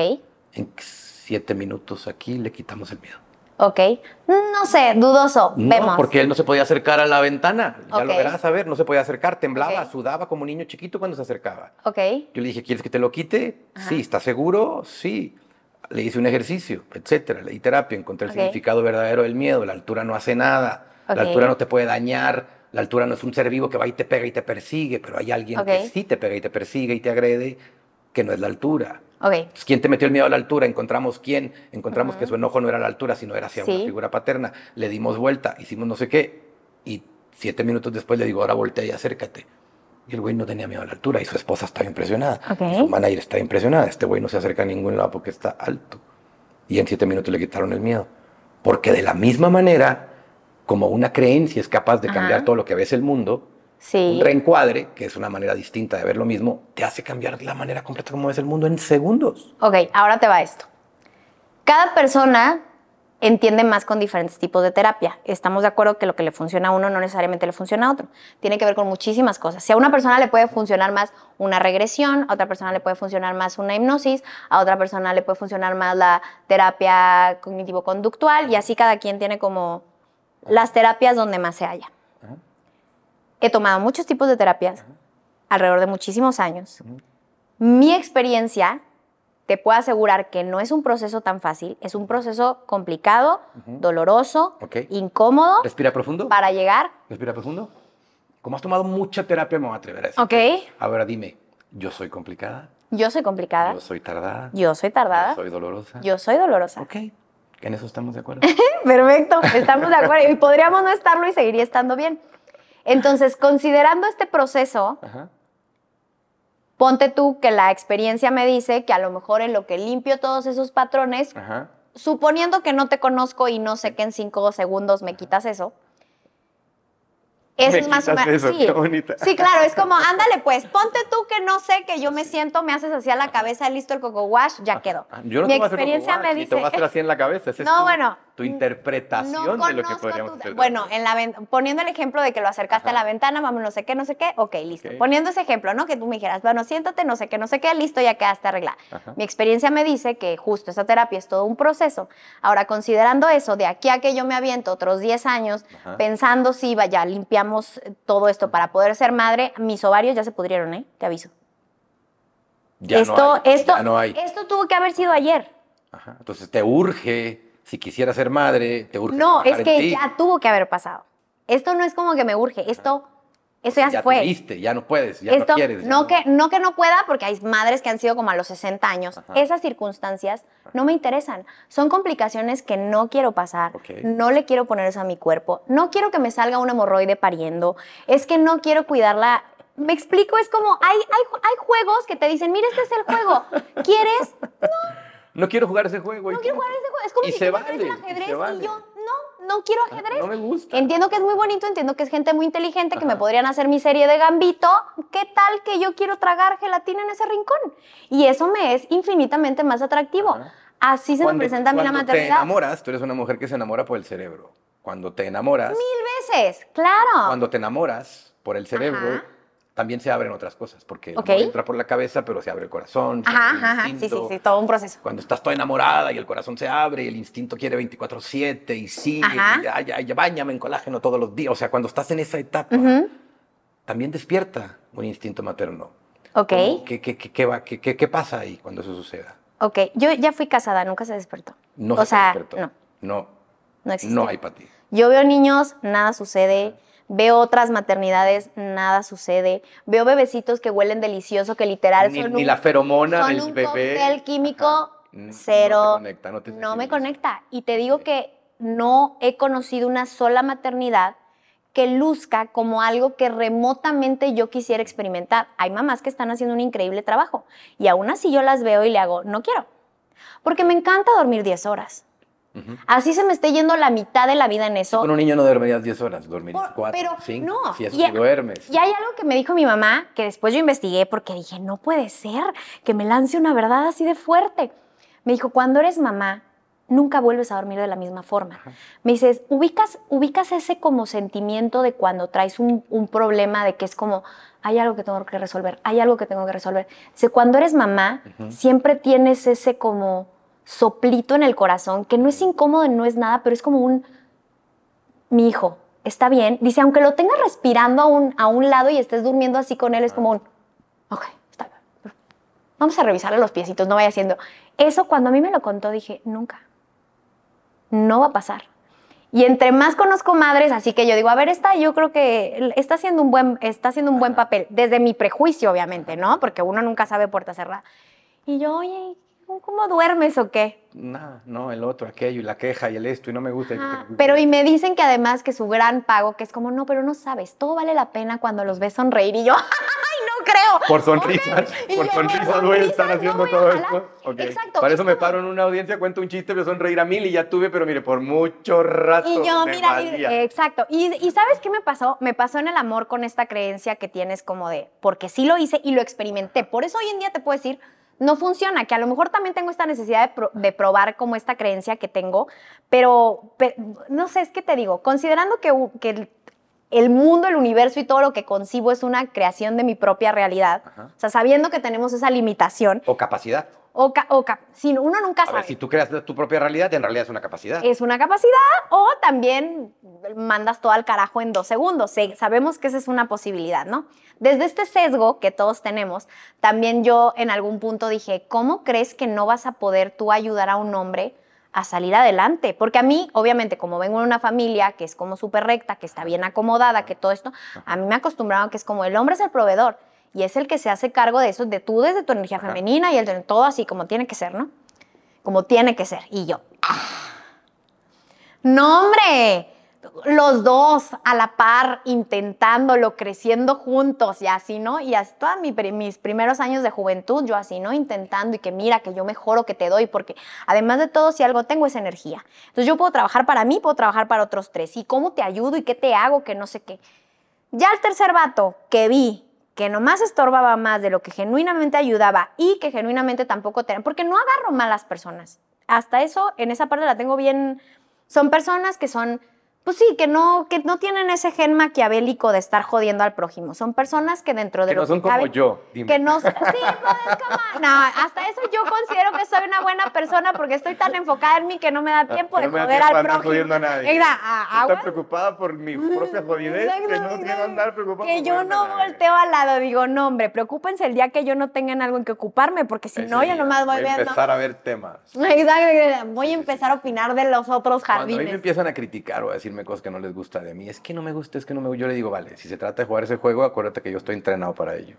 S2: en siete minutos aquí le quitamos el miedo.
S1: ¿Ok? No sé, dudoso.
S2: No,
S1: Vemos.
S2: porque él no se podía acercar a la ventana. Ya lo verás a ver, no se podía acercar, temblaba, sudaba como niño chiquito cuando se acercaba.
S1: ¿Ok?
S2: Yo le dije, ¿quieres que te lo quite?
S1: Ajá.
S2: Sí, ¿estás seguro? Sí. Le hice un ejercicio, etcétera. Le di terapia, encontré el significado verdadero del miedo. La altura no hace nada. La altura no te puede dañar. La altura no es un ser vivo que va y te pega y te persigue, pero hay alguien que sí te pega y te persigue y te agrede, que no es la altura.
S1: Ok.
S2: Entonces, ¿Quién te metió el miedo a la altura? Encontramos quién. Encontramos que su enojo no era a la altura, sino era hacia
S1: Sí.
S2: una figura paterna. Le dimos vuelta, hicimos no sé qué. Y siete minutos después le digo, ahora voltea y acércate. Y el güey no tenía miedo a la altura y su esposa estaba impresionada.
S1: Ok.
S2: Y Su manager está impresionada. Este güey no se acerca a ningún lado porque está alto. Y en siete minutos le quitaron el miedo. Porque de la misma manera, como una creencia es capaz de cambiar
S1: Ajá.
S2: todo lo que ves el mundo,
S1: Sí.
S2: un reencuadre, que es una manera distinta de ver lo mismo, te hace cambiar la manera completa como ves el mundo en segundos.
S1: Ok, ahora te va esto. Cada persona entiende más con diferentes tipos de terapia. Estamos de acuerdo que lo que le funciona a uno no necesariamente le funciona a otro. Tiene que ver con muchísimas cosas. Si a una persona le puede funcionar más una regresión, a otra persona le puede funcionar más una hipnosis, a otra persona le puede funcionar más la terapia cognitivo-conductual y así cada quien tiene como las terapias donde más se halla. He tomado muchos tipos de terapias alrededor de muchísimos años. Mi experiencia te puedo asegurar que no es un proceso tan fácil, es un proceso complicado, doloroso,
S2: Ok.
S1: incómodo
S2: Respira profundo.
S1: para llegar.
S2: Respira profundo. Como has tomado mucha terapia, me voy a atrever a decir.
S1: Ok.
S2: Ahora dime, ¿yo soy complicada?
S1: Yo soy complicada,
S2: ¿Yo soy tardada?
S1: yo soy tardada,
S2: ¿Yo soy dolorosa?
S1: yo soy dolorosa.
S2: Ok. En eso estamos de acuerdo.
S1: Perfecto, estamos de acuerdo. Y podríamos no estarlo y seguiría estando bien. Entonces, considerando este proceso,
S2: Ajá.
S1: ponte tú que la experiencia me dice que a lo mejor en lo que limpio todos esos patrones,
S2: Ajá.
S1: suponiendo que no te conozco y no sé que en cinco segundos me quitas eso. Eso
S2: Me
S1: es más o menos.
S2: eso,
S1: sí.
S2: qué bonita.
S1: sí, claro, es como, ándale, pues, ponte tú que no sé, que yo me siento, me haces así a la cabeza, listo el coco wash, ya quedó.
S2: Ah, Yo no
S1: Mi
S2: te a
S1: experiencia me
S2: wash, ni te voy a
S1: dice.
S2: hacer así en la cabeza. Esa es
S1: No,
S2: tu,
S1: bueno,
S2: tu interpretación
S1: No
S2: de lo que podríamos
S1: tu-
S2: hacer.
S1: Bueno, en la poniendo el ejemplo de que lo acercaste
S2: Ajá.
S1: a la ventana, vamos, no sé qué, no sé qué, ok, listo.
S2: Ok.
S1: Poniendo ese ejemplo, ¿no? Que tú me dijeras, bueno, siéntate, no sé qué, no sé qué, listo, ya quedaste arreglada.
S2: Ajá.
S1: Mi experiencia me dice que justo esta terapia es todo un proceso. Ahora, considerando eso, de aquí a que yo me aviento otros 10 años,
S2: Ajá.
S1: pensando si, vaya, limpiamos eh, todo esto para poder ser madre, mis ovarios ya se pudrieron, ¿eh? Te aviso.
S2: Ya
S1: esto,
S2: no hay,
S1: esto,
S2: ya no hay.
S1: esto tuvo que haber sido ayer.
S2: Ajá. Entonces te urge, si quisiera ser madre, te urge
S1: No, es que ya tuvo que haber pasado. Esto no es como que me urge, esto, eso ya, se fue.
S2: tuviste, ya no puedes, ya
S1: Esto,
S2: no quieres. ya
S1: no, que, no que no pueda, porque hay madres que han sido como a los 60 años.
S2: Ajá.
S1: Esas circunstancias no me interesan. Son complicaciones que no quiero pasar. No le quiero poner eso a mi cuerpo. No quiero que me salga un hemorroide pariendo. Es que no quiero cuidarla. Me explico, es como, hay, hay, hay juegos que te dicen, mira, este es el juego. ¿Quieres?
S2: No quiero jugar ese juego. ¿y
S1: No quiero jugar ese juego. Es como
S2: Y
S1: si
S2: se vale,
S1: el
S2: y se
S1: ajedrez y, yo, no, quiero ajedrez.
S2: No me gusta.
S1: Entiendo que es muy bonito, entiendo que es gente muy inteligente, que me podrían hacer mi serie de gambito. ¿Qué tal que yo quiero tragar gelatina en ese rincón? Y eso me es infinitamente más atractivo.
S2: Ajá.
S1: Así se me presenta a mí la
S2: cuando te
S1: maternidad.
S2: enamoras, tú eres una mujer que se enamora por el cerebro. Cuando te enamoras,
S1: Mil veces, claro.
S2: cuando te enamoras por el cerebro,
S1: Ajá.
S2: También se abren otras cosas, porque el
S1: Ok.
S2: amor entra por la cabeza, pero se abre el corazón. se
S1: Ajá,
S2: abre el
S1: ajá. Sí, sí, sí, todo un proceso.
S2: Cuando estás toda enamorada y el corazón se abre y el instinto quiere 24/7 y sigue,
S1: Ajá.
S2: y ya, ya, ya, báñame en colágeno todos los días. O sea, cuando estás en esa etapa,
S1: Ujú.
S2: también despierta un instinto materno.
S1: Ok.
S2: ¿Qué, qué, qué, va- qué- qué- qué pasa ahí cuando eso suceda?
S1: ok. Yo ya fui casada, nunca se despertó.
S2: No
S1: o
S2: se
S1: sea,
S2: despertó.
S1: no,
S2: No,
S1: no existe.
S2: no hay para ti.
S1: Yo veo niños, nada sucede. Veo otras maternidades, nada sucede. Veo bebecitos que huelen delicioso, que literal
S2: Ni,
S1: son
S2: ni
S1: un,
S2: la feromona del bebé.
S1: cóctel químico
S2: Ajá. N-
S1: cero.
S2: No te conecta, no te
S1: no me conecta. Y te digo que no he conocido una sola maternidad que luzca como algo que remotamente yo quisiera experimentar. Hay mamás que están haciendo un increíble trabajo y aún así yo las veo y le hago, no quiero, porque me encanta dormir 10 horas. Así se me esté yendo la mitad de la vida en eso.
S2: Con un niño no dormirías 10 horas, dormirías
S1: Por-
S2: 4,
S1: pero
S2: 5.
S1: no,
S2: Si eso
S1: y-
S2: sí duermes.
S1: Y hay algo que me dijo mi mamá, que después yo investigué porque dije, no puede ser que me lance una verdad así de fuerte. Me dijo, cuando eres mamá, nunca vuelves a dormir de la misma forma. Me dices, ubicas, ubicas ese como sentimiento de cuando traes un, un problema de que es como, hay algo que tengo que resolver, hay algo que tengo que resolver. Dice, cuando eres mamá, siempre tienes ese como soplito en el corazón, que no es incómodo, no es nada, pero es como un, mi hijo, está bien. Dice, aunque lo tengas respirando a un, a un lado y estés durmiendo así con él, es como un, ok, está bien. Vamos a revisarle los piecitos, no vaya haciendo. Eso cuando a mí me lo contó dije, nunca, no va a pasar. Y entre más conozco madres, así que yo digo, a ver, esta yo creo que está haciendo un buen, está haciendo un buen papel, desde mi prejuicio, obviamente, ¿no? Porque uno nunca sabe puerta cerrada. Y yo, oye, ¿cómo duermes o qué?
S2: Nada, no, el otro, aquello, y la queja, y el esto, y no me gusta.
S1: Ah, pero y me dicen que además que su gran pago, que es como, no, pero no sabes, todo vale la pena cuando los ves sonreír. Y yo, ¡ay, no creo!
S2: Por sonrisas, por sonrisas voy a estar
S1: sonrisas, no
S2: haciendo todo esto. Ok.
S1: Exacto,
S2: Para
S1: es
S2: eso me
S1: como-
S2: paro en una audiencia, cuento un chiste, me sonreír a mil y ya tuve, pero mire, por mucho rato.
S1: Y yo, mira, y- exacto. Y, y ¿sabes qué me pasó? Me pasó en el amor con esta creencia que tienes como de, porque sí lo hice y lo experimenté. Por eso hoy en día te puedo decir, no funciona, que a lo mejor también tengo esta necesidad de, pro- de probar como esta creencia que tengo, pero, pe- no sé, es que te digo, considerando que, el, el mundo, el universo y todo lo que concibo es una creación de mi propia realidad,
S2: Ajá.
S1: o sea, sabiendo que tenemos esa limitación,
S2: O capacidad.
S1: O, o si uno nunca
S2: A
S1: sabe.
S2: ver, si tú creas tu propia realidad, en realidad es una capacidad.
S1: es una capacidad o también mandas todo al carajo en dos segundos. Se- Sabemos que esa es una posibilidad, ¿no? Desde este sesgo que todos tenemos, también yo en algún punto dije, ¿cómo crees que no vas a poder tú ayudar a un hombre a salir adelante? Porque a mí, obviamente, como vengo de una familia que es como súper recta, que está bien acomodada, que todo esto, a mí me acostumbraron que es como el hombre es el proveedor y es el que se hace cargo de eso, de tú desde tu energía
S2: Ajá.
S1: femenina y el de todo así como tiene que ser, ¿no? Como tiene que ser. Y yo, no, hombre, los dos a la par, intentándolo, creciendo juntos y así, ¿no? Y hasta todos mi mis primeros años de juventud, yo así, ¿no? Intentando y que mira, que yo mejoro, que te doy, porque además de todo, si algo tengo es energía. Entonces yo puedo trabajar para mí, puedo trabajar para otros tres. ¿Y cómo te ayudo y qué te hago? Que no sé qué. Ya el tercer vato que vi que nomás estorbaba más de lo que genuinamente ayudaba y que genuinamente tampoco tenía, porque no agarro malas personas. Hasta eso, en esa parte la tengo bien. Son personas que son, pues sí, que no, que no tienen ese gen maquiavélico de estar jodiendo al prójimo. Son personas que dentro de
S2: Que
S1: lo
S2: no son
S1: que
S2: como
S1: cabe-
S2: yo, dime.
S1: Que no, sí, pues no, hasta eso yo considero que soy una buena persona porque estoy tan enfocada en mí que no me da tiempo de
S2: Ah, No me da
S1: joder
S2: tiempo
S1: al prójimo.
S2: jodiendo a nadie.
S1: Exacto, a-
S2: Estoy preocupada por mi propia jodidez que no quiero andar preocupada
S1: que yo no
S2: nadie.
S1: volteo al lado, digo, no, hombre, preocúpense el día que yo no tenga en algo en que ocuparme, porque si
S2: Ese
S1: no, yo nomás voy
S2: voy a
S1: viendo.
S2: empezar a ver temas.
S1: Exacto, voy a empezar a opinar de los otros
S2: Cuando a mí me
S1: jardines.
S2: empiezan a criticar o a decirme cosas que no les gusta de mí, es que no me gusta, es que no me gusta. Yo le digo, vale, si se trata de jugar ese juego, acuérdate que yo estoy entrenado para ello.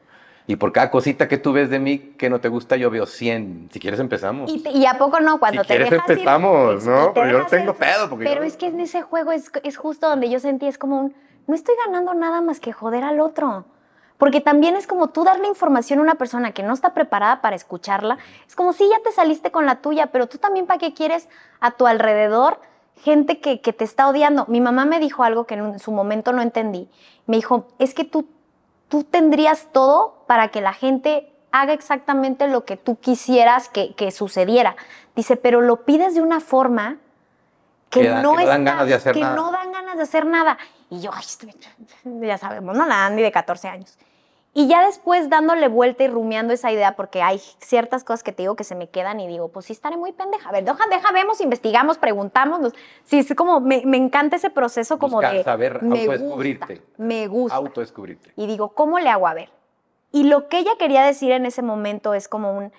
S2: Y por cada cosita que tú ves de mí que no te gusta, yo veo 100. Si quieres, empezamos.
S1: Y, te- y a poco no, cuando
S2: Si
S1: te
S2: quieres,
S1: dejas ir,
S2: empezamos,
S1: y
S2: ¿no?
S1: te
S2: Pero yo no tengo
S1: ir,
S2: pedo, porque
S1: Pero
S2: yo-
S1: es que en ese juego es, es justo donde yo sentí, es como un, no estoy ganando nada más que joder al otro. Porque también es como tú darle información a una persona que no está preparada para escucharla. Es como si ya te saliste con la tuya, pero tú también para qué quieres a tu alrededor gente que, que te está odiando. Mi mamá me dijo algo que en su momento no entendí. Me dijo, es que tú, tú tendrías todo para que la gente haga exactamente lo que tú quisieras que, que sucediera. Dice, pero lo pides de una forma que,
S2: Que
S1: no,
S2: que no dan
S1: está-
S2: ganas de hacer
S1: que
S2: nada.
S1: no dan ganas de hacer nada. Y yo, ay, ya sabemos, ¿no? La Andy de 14 años. Y ya después dándole vuelta y rumiando esa idea, porque hay ciertas cosas que te digo que se me quedan y digo, pues sí estaré muy pendeja. A ver, deja, deja, vemos, investigamos, preguntamos. Sí, es como, me, me encanta ese proceso como
S2: Buscar,
S1: de...
S2: saber
S1: me
S2: autodescubrirte.
S1: gusta, Me gusta.
S2: Autodescubrirte.
S1: Y digo, ¿cómo le hago a ver? Y lo que ella quería decir en ese momento es como un,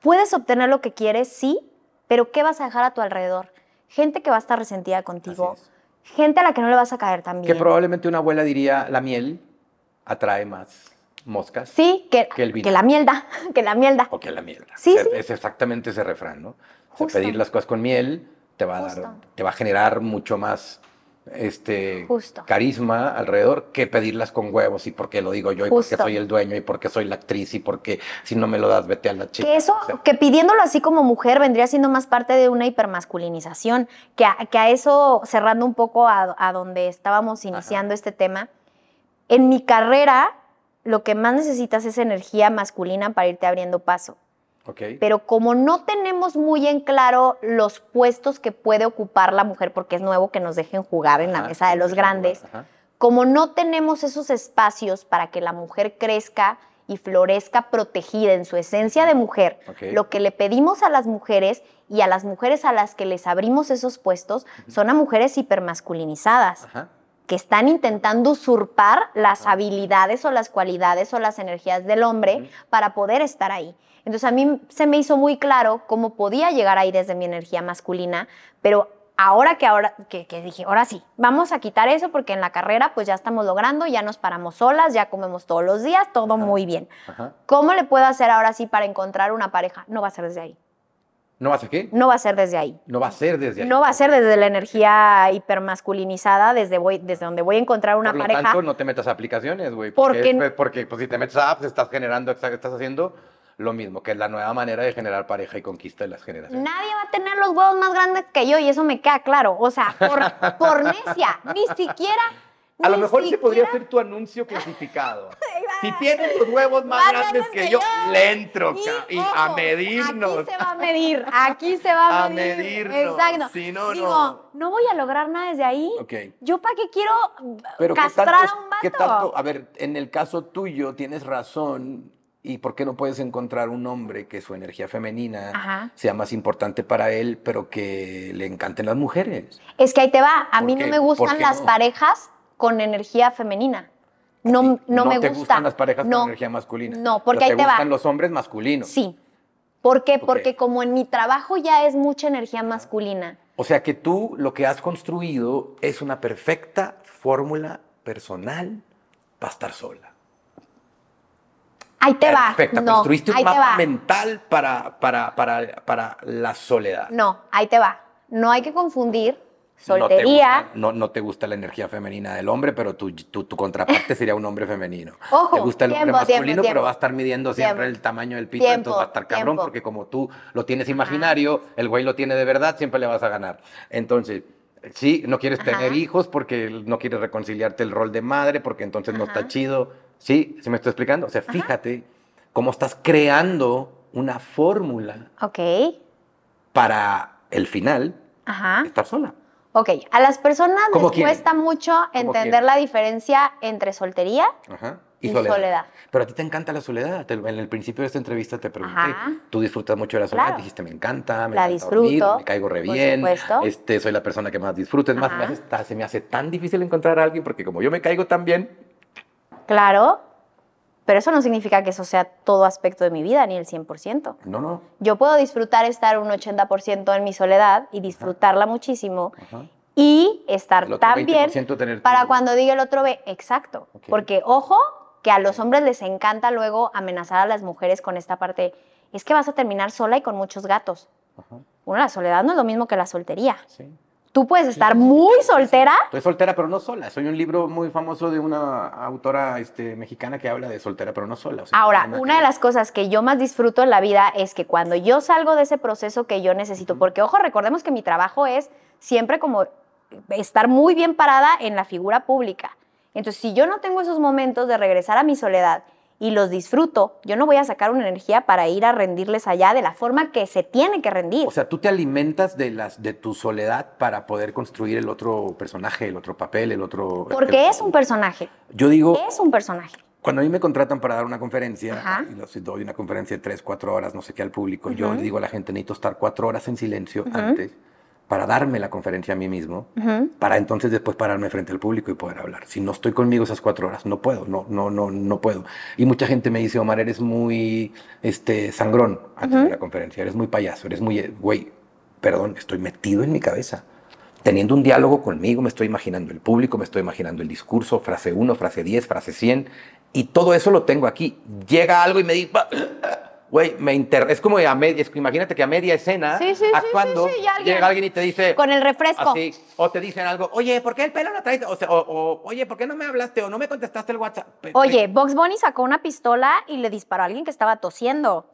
S1: puedes obtener lo que quieres, sí, pero ¿qué vas a dejar a tu alrededor? Gente que va a estar resentida contigo, gente a la que no le vas a caer tan
S2: Que probablemente una abuela diría, la miel atrae más moscas
S1: Sí, que,
S2: Que el vino.
S1: que la mierda, que la mierda.
S2: o que la miel.
S1: Sí,
S2: O sea,
S1: sí.
S2: Es exactamente ese refrán, ¿no? O sea, pedir las cosas con miel te va a dar, te va a generar mucho más este
S1: Justo.
S2: carisma alrededor que pedirlas con huevos y porque lo digo yo y porque
S1: Justo.
S2: soy el dueño y porque soy la actriz y porque si no me lo das vete a la chica.
S1: Que eso,
S2: O sea,
S1: que pidiéndolo así como mujer vendría siendo más parte de una hipermasculinización, que a, que a eso, cerrando un poco a, a donde estábamos iniciando este tema, en mi carrera lo que más necesitas es energía masculina para irte abriendo paso. Pero como no tenemos muy en claro los puestos que puede ocupar la mujer, porque es nuevo que nos dejen jugar en la mesa de los grandes,
S2: ajá.
S1: como no tenemos esos espacios para que la mujer crezca y florezca protegida en su esencia de mujer, lo que le pedimos a las mujeres y a las mujeres a las que les abrimos esos puestos son a mujeres hipermasculinizadas,
S2: Ajá.
S1: Que están intentando usurpar las habilidades o las cualidades o las energías del hombre para poder estar ahí. Entonces a mí se me hizo muy claro cómo podía llegar ahí desde mi energía masculina, pero ahora que ahora que, que dije, ahora sí, vamos a quitar eso porque en la carrera pues ya estamos logrando, ya nos paramos solas, ya comemos todos los días, todo
S2: Ajá.
S1: muy bien.
S2: Ajá.
S1: ¿Cómo le puedo hacer ahora sí para encontrar una pareja? No va a ser desde ahí.
S2: ¿No vas a qué?
S1: No va a ser desde ahí.
S2: No va a ser desde ahí.
S1: No va a ser desde la energía hipermasculinizada, desde, voy, desde donde voy a encontrar una
S2: Por lo
S1: pareja.
S2: tanto, no te metas a aplicaciones, güey.
S1: Porque-
S2: Porque, porque pues, si te metes a apps, estás generando, estás estás haciendo lo mismo, que es la nueva manera de generar pareja y conquista de las generaciones.
S1: Nadie va a tener los huevos más grandes que yo y eso me queda claro. O sea, por, por necia, ni siquiera.
S2: A lo mejor se podría hacer tu anuncio clasificado. Si tienes los huevos más,
S1: Más
S2: grandes que,
S1: que
S2: yo,
S1: yo.
S2: le entro,
S1: Y,
S2: y a medirnos.
S1: Aquí se va a medir, aquí se va a
S2: A
S1: medir.
S2: medirnos,
S1: Exacto.
S2: si no,
S1: Digo,
S2: no.
S1: no voy a lograr nada desde ahí.
S2: Ok.
S1: ¿Yo para qué quiero
S2: Pero ¿qué
S1: castrar
S2: tanto,
S1: a un vato?
S2: qué tanto- a ver, en el caso tuyo tienes razón. ¿Y por qué no puedes encontrar un hombre que su energía femenina
S1: Ajá.
S2: sea más importante para él, pero que le encanten las mujeres?
S1: Es que ahí te va. A
S2: ¿Por
S1: mí
S2: qué?
S1: no me
S2: ¿Por
S1: gustan
S2: qué
S1: las
S2: no?
S1: parejas con energía femenina. No, no, me
S2: te
S1: gusta.
S2: gustan las parejas
S1: No.
S2: con energía masculina.
S1: No, porque ahí
S2: te
S1: te va.
S2: gustan los hombres masculinos.
S1: Sí. ¿Por qué? Porque como en mi trabajo ya es mucha energía masculina.
S2: O sea que tú lo que has construido es una perfecta fórmula personal para estar sola.
S1: Ahí te va.
S2: Perfecta.
S1: No,
S2: Construiste un mapa mental para, para, para, para la soledad.
S1: No, ahí te va. No hay que confundir
S2: No te
S1: soltería.
S2: gusta- No, no te gusta la energía femenina del hombre, pero tu, tu, tu contraparte sería un hombre femenino.
S1: Ojo,
S2: te gusta el hombre
S1: tiempo,
S2: masculino,
S1: tiempo.
S2: pero va a estar midiendo siempre el tamaño del pito, entonces va a estar cabrón,
S1: tiempo.
S2: porque como tú lo tienes imaginario, el güey lo tiene de verdad, siempre le vas a ganar. Entonces, sí, no quieres
S1: Ajá.
S2: tener hijos porque no quieres reconciliarte el rol de madre, porque entonces no está chido. ¿Sí? ¿Sí me estoy explicando? O sea, fíjate cómo estás creando una fórmula
S1: Ok.
S2: para el final
S1: Ajá.
S2: estar sola.
S1: Ok. A las personas
S2: ¿Cómo
S1: les cuesta mucho entender la diferencia entre soltería
S2: Ajá.
S1: Y soledad.
S2: Pero a ti te encanta la soledad. Te- en el principio de esta entrevista te pregunté,
S1: Ajá.
S2: tú disfrutas mucho de la soledad,
S1: Claro.
S2: dijiste, me encanta, me
S1: La
S2: encanta dormir,
S1: disfruto,
S2: me caigo re
S1: por
S2: bien,
S1: supuesto.
S2: este, soy la persona que más disfruto. Es más, me hace- se me hace tan difícil encontrar a alguien porque como yo me caigo tan bien,
S1: Claro. Pero eso no significa que eso sea todo aspecto de mi vida, ni el 100%.
S2: no, no.
S1: Yo puedo disfrutar estar un 80% en mi soledad y disfrutarla muchísimo
S2: Ajá.
S1: y estar tan bien
S2: 20% tener
S1: para
S2: tu-
S1: cuando diga el otro ve, exacto. Porque ojo, que a los hombres les encanta luego amenazar a las mujeres con esta parte, es que vas a terminar sola y con muchos gatos.
S2: Ajá.
S1: Bueno, la soledad no es lo mismo que la soltería.
S2: Sí.
S1: Tú puedes estar muy soltera.
S2: Estoy soltera pero no sola. Soy un libro muy famoso de una autora este, mexicana que habla de soltera pero no sola. O sea,
S1: Ahora,
S2: no
S1: una de las cosas que yo más disfruto en la vida es que cuando yo salgo de ese proceso que yo necesito, porque ojo, recordemos que mi trabajo es siempre como estar muy bien parada en la figura pública. Entonces, si yo no tengo esos momentos de regresar a mi soledad y los disfruto, yo no voy a sacar una energía para ir a rendirles allá de la forma que se tiene que rendir.
S2: O sea, tú te alimentas de las de tu soledad para poder construir el otro personaje, el otro papel, el otro.
S1: porque
S2: el-
S1: es un personaje.
S2: Yo digo,
S1: Es un personaje.
S2: cuando a mí me contratan para dar una conferencia,
S1: Ajá.
S2: y doy una conferencia de tres, cuatro horas, no sé qué al público, yo le digo a la gente necesito estar cuatro horas en silencio antes para darme la conferencia a mí mismo, para entonces después pararme frente al público y poder hablar. Si no estoy conmigo esas cuatro horas, no puedo, no, no, no, no puedo. Y mucha gente me dice, Omar, eres muy este, sangrón antes de la conferencia, eres muy payaso, eres muy, eh, güey, perdón, estoy metido en mi cabeza. Teniendo un diálogo conmigo, me estoy imaginando el público, me estoy imaginando el discurso, frase 1, frase 10, frase 100, y todo eso lo tengo aquí. Llega algo y me dice, güey, me inter... es como a media, es que imagínate que a media escena,
S1: Sí, sí,
S2: actuando,
S1: sí, alguien-
S2: llega alguien y te dice,
S1: Con el refresco.
S2: Así. O te dicen algo, oye, ¿por qué el pelo lo traes? O, sea, o, o, oye, ¿por qué no me hablaste? O no me contestaste el WhatsApp.
S1: Oye, Box Bunny sacó una pistola y le disparó a alguien que estaba tosiendo.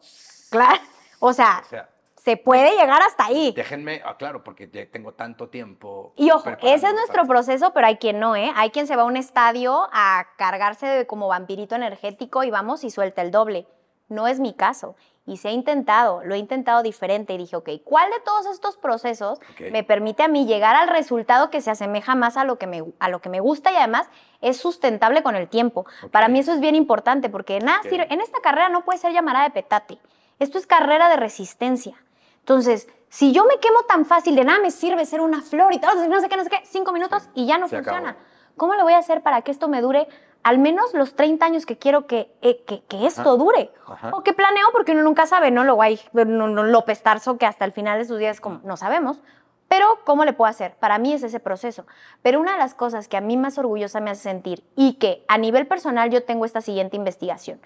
S1: Claro. O sea,
S2: O sea,
S1: se puede llegar hasta ahí.
S2: déjenme, ah, claro, porque tengo tanto tiempo.
S1: Y ojo, ese es nuestro proceso, pero hay quien no, ¿eh? Hay quien se va a un estadio a cargarse de como vampirito energético y vamos y suelta el doble. No es mi caso. Y se ha intentado, lo he intentado diferente y dije, ok, ¿cuál de todos estos procesos me permite a mí llegar al resultado que se asemeja más a lo que me, a lo que me gusta y además es sustentable con el tiempo? Para mí eso es bien importante porque nada
S2: Ok.
S1: sirve- en esta carrera no puede ser llamada de petate. Esto es carrera de resistencia. Entonces, si yo me quemo tan fácil de nada me sirve ser una flor y todo, no sé qué, no sé qué, cinco minutos y ya no
S2: se
S1: funciona.
S2: acabó.
S1: ¿Cómo le voy a hacer para que esto me dure al menos los 30 años que quiero que, eh, que, que esto dure?
S2: Ajá.
S1: O que planeo, porque uno nunca sabe, ¿no? Luego hay no, no, López Tarso que hasta el final de sus días como, no sabemos. Pero, ¿cómo le puedo hacer? Para mí es ese proceso. Pero una de las cosas que a mí más orgullosa me hace sentir y que a nivel personal yo tengo esta siguiente investigación.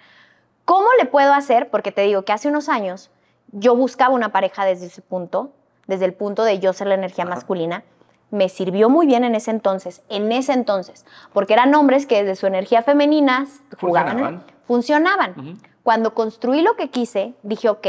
S1: ¿Cómo le puedo hacer? Porque te digo que hace unos años yo buscaba una pareja desde ese punto, desde el punto de yo ser la energía
S2: Ajá.
S1: masculina. Me sirvió muy bien en ese entonces, en ese entonces, porque eran hombres que desde su energía femenina jugaban,
S2: Funcionaban.
S1: Cuando construí lo que quise, dije, ok,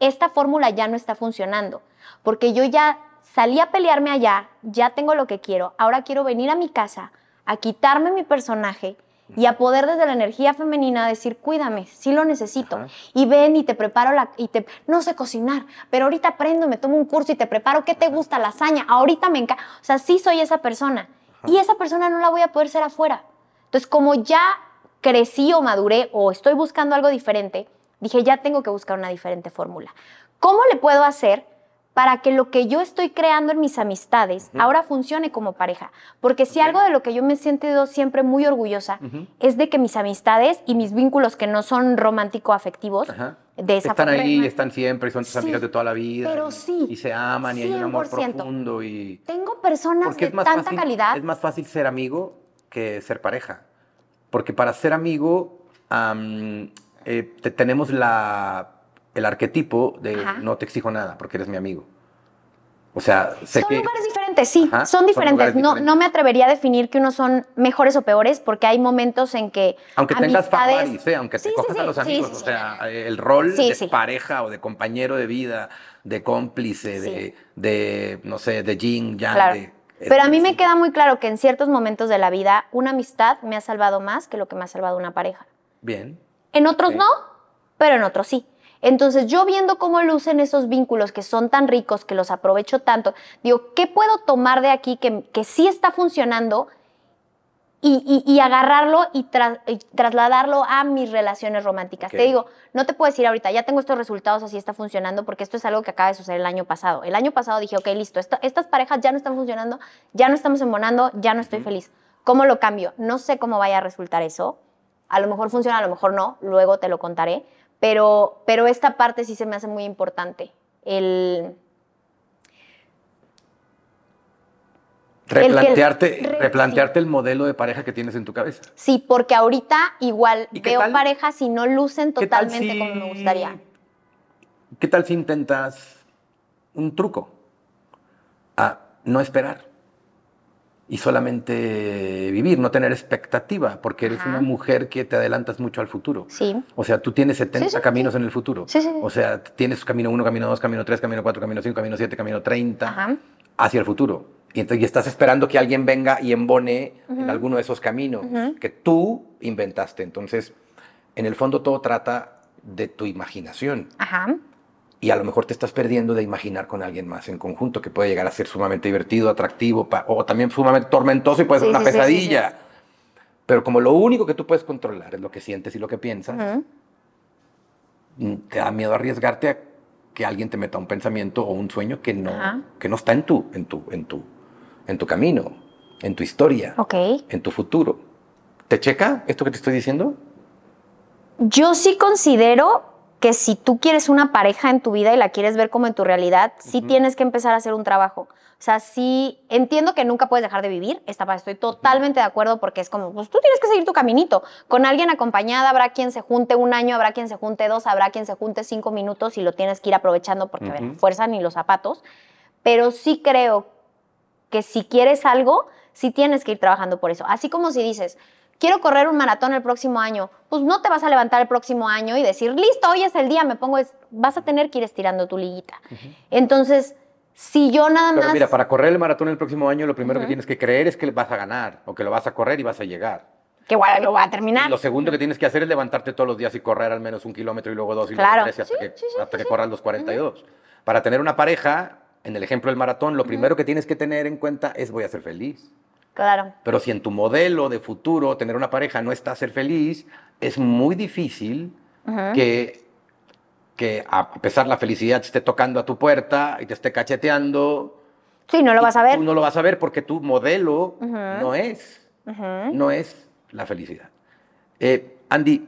S1: esta fórmula ya no está funcionando, porque yo ya salí a pelearme allá, ya tengo lo que quiero, ahora quiero venir a mi casa a quitarme mi personaje y a poder desde la energía femenina decir, cuídame, sí lo necesito.
S2: Ajá.
S1: Y ven y te preparo la, y te, no sé cocinar, pero ahorita aprendo, me tomo un curso y te preparo, ¿qué te gusta? Lasaña, ahorita me encanta. O sea, sí soy esa persona. Y esa persona no la voy a poder ser afuera. Entonces, como ya crecí o maduré o estoy buscando algo diferente, dije, ya tengo que buscar una diferente fórmula. ¿Cómo le puedo hacer para que lo que yo estoy creando en mis amistades ahora funcione como pareja? Porque si algo de lo que yo me he sentido siempre muy orgullosa es de que mis amistades y mis vínculos que no son romántico-afectivos, de esa
S2: Están ahí,
S1: forma-
S2: están siempre, y son tus
S1: Sí,
S2: amigas de toda la vida.
S1: pero sí,
S2: Y se aman y hay un amor
S1: 100%.
S2: profundo y...
S1: Tengo personas de tanta
S2: fácil,
S1: calidad.
S2: es más fácil ser amigo que ser pareja. Porque para ser amigo am, eh, te- tenemos la, el arquetipo de
S1: Ajá.
S2: no te exijo nada porque eres mi amigo. O sea, sé
S1: son
S2: que...
S1: lugares diferentes, sí,
S2: Ajá,
S1: son diferentes. no,
S2: diferentes.
S1: no me atrevería a definir que unos son mejores o peores, porque hay momentos en que.
S2: Aunque tengas
S1: amistades-
S2: familiares, ¿eh? aunque te
S1: Sí,
S2: cojas
S1: sí,
S2: a los amigos,
S1: sí,
S2: o sea, el rol de pareja o de compañero de vida, de cómplice, de, de, no sé, de yin, yang.
S1: Claro.
S2: de-
S1: Pero a mí me queda muy claro que en ciertos momentos de la vida, una amistad me ha salvado más que lo que me ha salvado una pareja.
S2: Bien.
S1: En otros no, pero en otros sí. Entonces, yo viendo cómo lucen esos vínculos que son tan ricos, que los aprovecho tanto, digo, ¿qué puedo tomar de aquí que, que sí está funcionando y, y- y agarrarlo y, tra- y trasladarlo a mis relaciones románticas? Te digo, no te puedo decir ahorita, ya tengo estos resultados, así está funcionando, porque esto es algo que acaba de suceder el año pasado. El año pasado dije, ok, listo, esto- estas parejas ya no están funcionando, ya no estamos embonando, ya no estoy feliz. ¿Cómo lo cambio? No sé cómo vaya a resultar eso. A lo mejor funciona, a lo mejor no, luego te lo contaré. Pero, pero esta parte sí se me hace muy importante. El,
S2: Replantearte,
S1: re-
S2: replantearte el modelo de pareja que tienes en tu cabeza.
S1: sí, porque ahorita igual
S2: ¿Y qué
S1: veo
S2: tal?
S1: parejas y no lucen
S2: ¿Qué tal
S1: totalmente
S2: si-
S1: como me gustaría.
S2: ¿Qué tal si intentas un truco? A no esperar y solamente vivir, no tener expectativa, porque eres
S1: Ajá.
S2: una mujer que te adelantas mucho al futuro.
S1: Sí.
S2: O sea, tú tienes 70
S1: Sí, sí,
S2: caminos
S1: sí.
S2: en el futuro.
S1: Sí, sí.
S2: O sea, tienes camino 1, camino 2, camino 3, camino 4, camino 5, camino 7, camino 30
S1: Ajá.
S2: hacia el futuro. Y entonces y estás esperando que alguien venga y embone en alguno de esos caminos que tú inventaste. Entonces, en el fondo todo trata de tu imaginación.
S1: Ajá.
S2: Y a lo mejor te estás perdiendo de imaginar con alguien más en conjunto, que puede llegar a ser sumamente divertido, atractivo, o también sumamente tormentoso y puede ser
S1: Sí,
S2: una
S1: sí, sí, sí,
S2: pesadilla. Pero como lo único que tú puedes controlar es lo que sientes y lo que piensas, mm, te da miedo arriesgarte a que alguien te meta un pensamiento o un sueño que no, que no está en tu, en, tu, en, tu, en tu camino, en tu historia, en tu futuro. ¿Te checa esto que te estoy diciendo?
S1: Yo sí considero que si tú quieres una pareja en tu vida y la quieres ver como en tu realidad, sí
S2: Ujú.
S1: tienes que empezar a hacer un trabajo. O sea, sí entiendo que nunca puedes dejar de vivir, esta estoy totalmente de acuerdo porque es como, pues tú tienes que seguir tu caminito. Con alguien acompañada habrá quien se junte un año, habrá quien se junte dos, habrá quien se junte cinco minutos y lo tienes que ir aprovechando porque, a ver, fuerza ni los zapatos. Pero sí creo que si quieres algo, sí tienes que ir trabajando por eso. Así como si dices, quiero correr un maratón el próximo año, pues no te vas a levantar el próximo año y decir, listo, hoy es el día, me pongo, es-". vas a tener que ir estirando tu liguita. Entonces, si yo nada
S2: Pero
S1: más...
S2: mira, para correr el maratón el próximo año, lo primero que tienes que creer es que vas a ganar, o que lo vas a correr y vas a llegar.
S1: Que igual lo va a terminar.
S2: Y lo segundo que tienes que hacer es levantarte todos los días y correr al menos un kilómetro y luego dos y
S1: Claro.
S2: luego tres y hasta
S1: Sí,
S2: que,
S1: sí, sí,
S2: hasta que
S1: sí.
S2: corras los 42. Para tener una pareja, en el ejemplo del maratón, lo primero que tienes que tener en cuenta es voy a ser feliz.
S1: Claro.
S2: Pero si en tu modelo de futuro tener una pareja no está a ser feliz, es muy difícil
S1: Ujú.
S2: que, que a pesar la felicidad te esté tocando a tu puerta y te esté cacheteando.
S1: Sí, no lo vas a ver.
S2: Tú no lo vas a ver porque tu modelo
S1: Ujú.
S2: no es
S1: Ujú.
S2: no es la felicidad. Eh, Andy,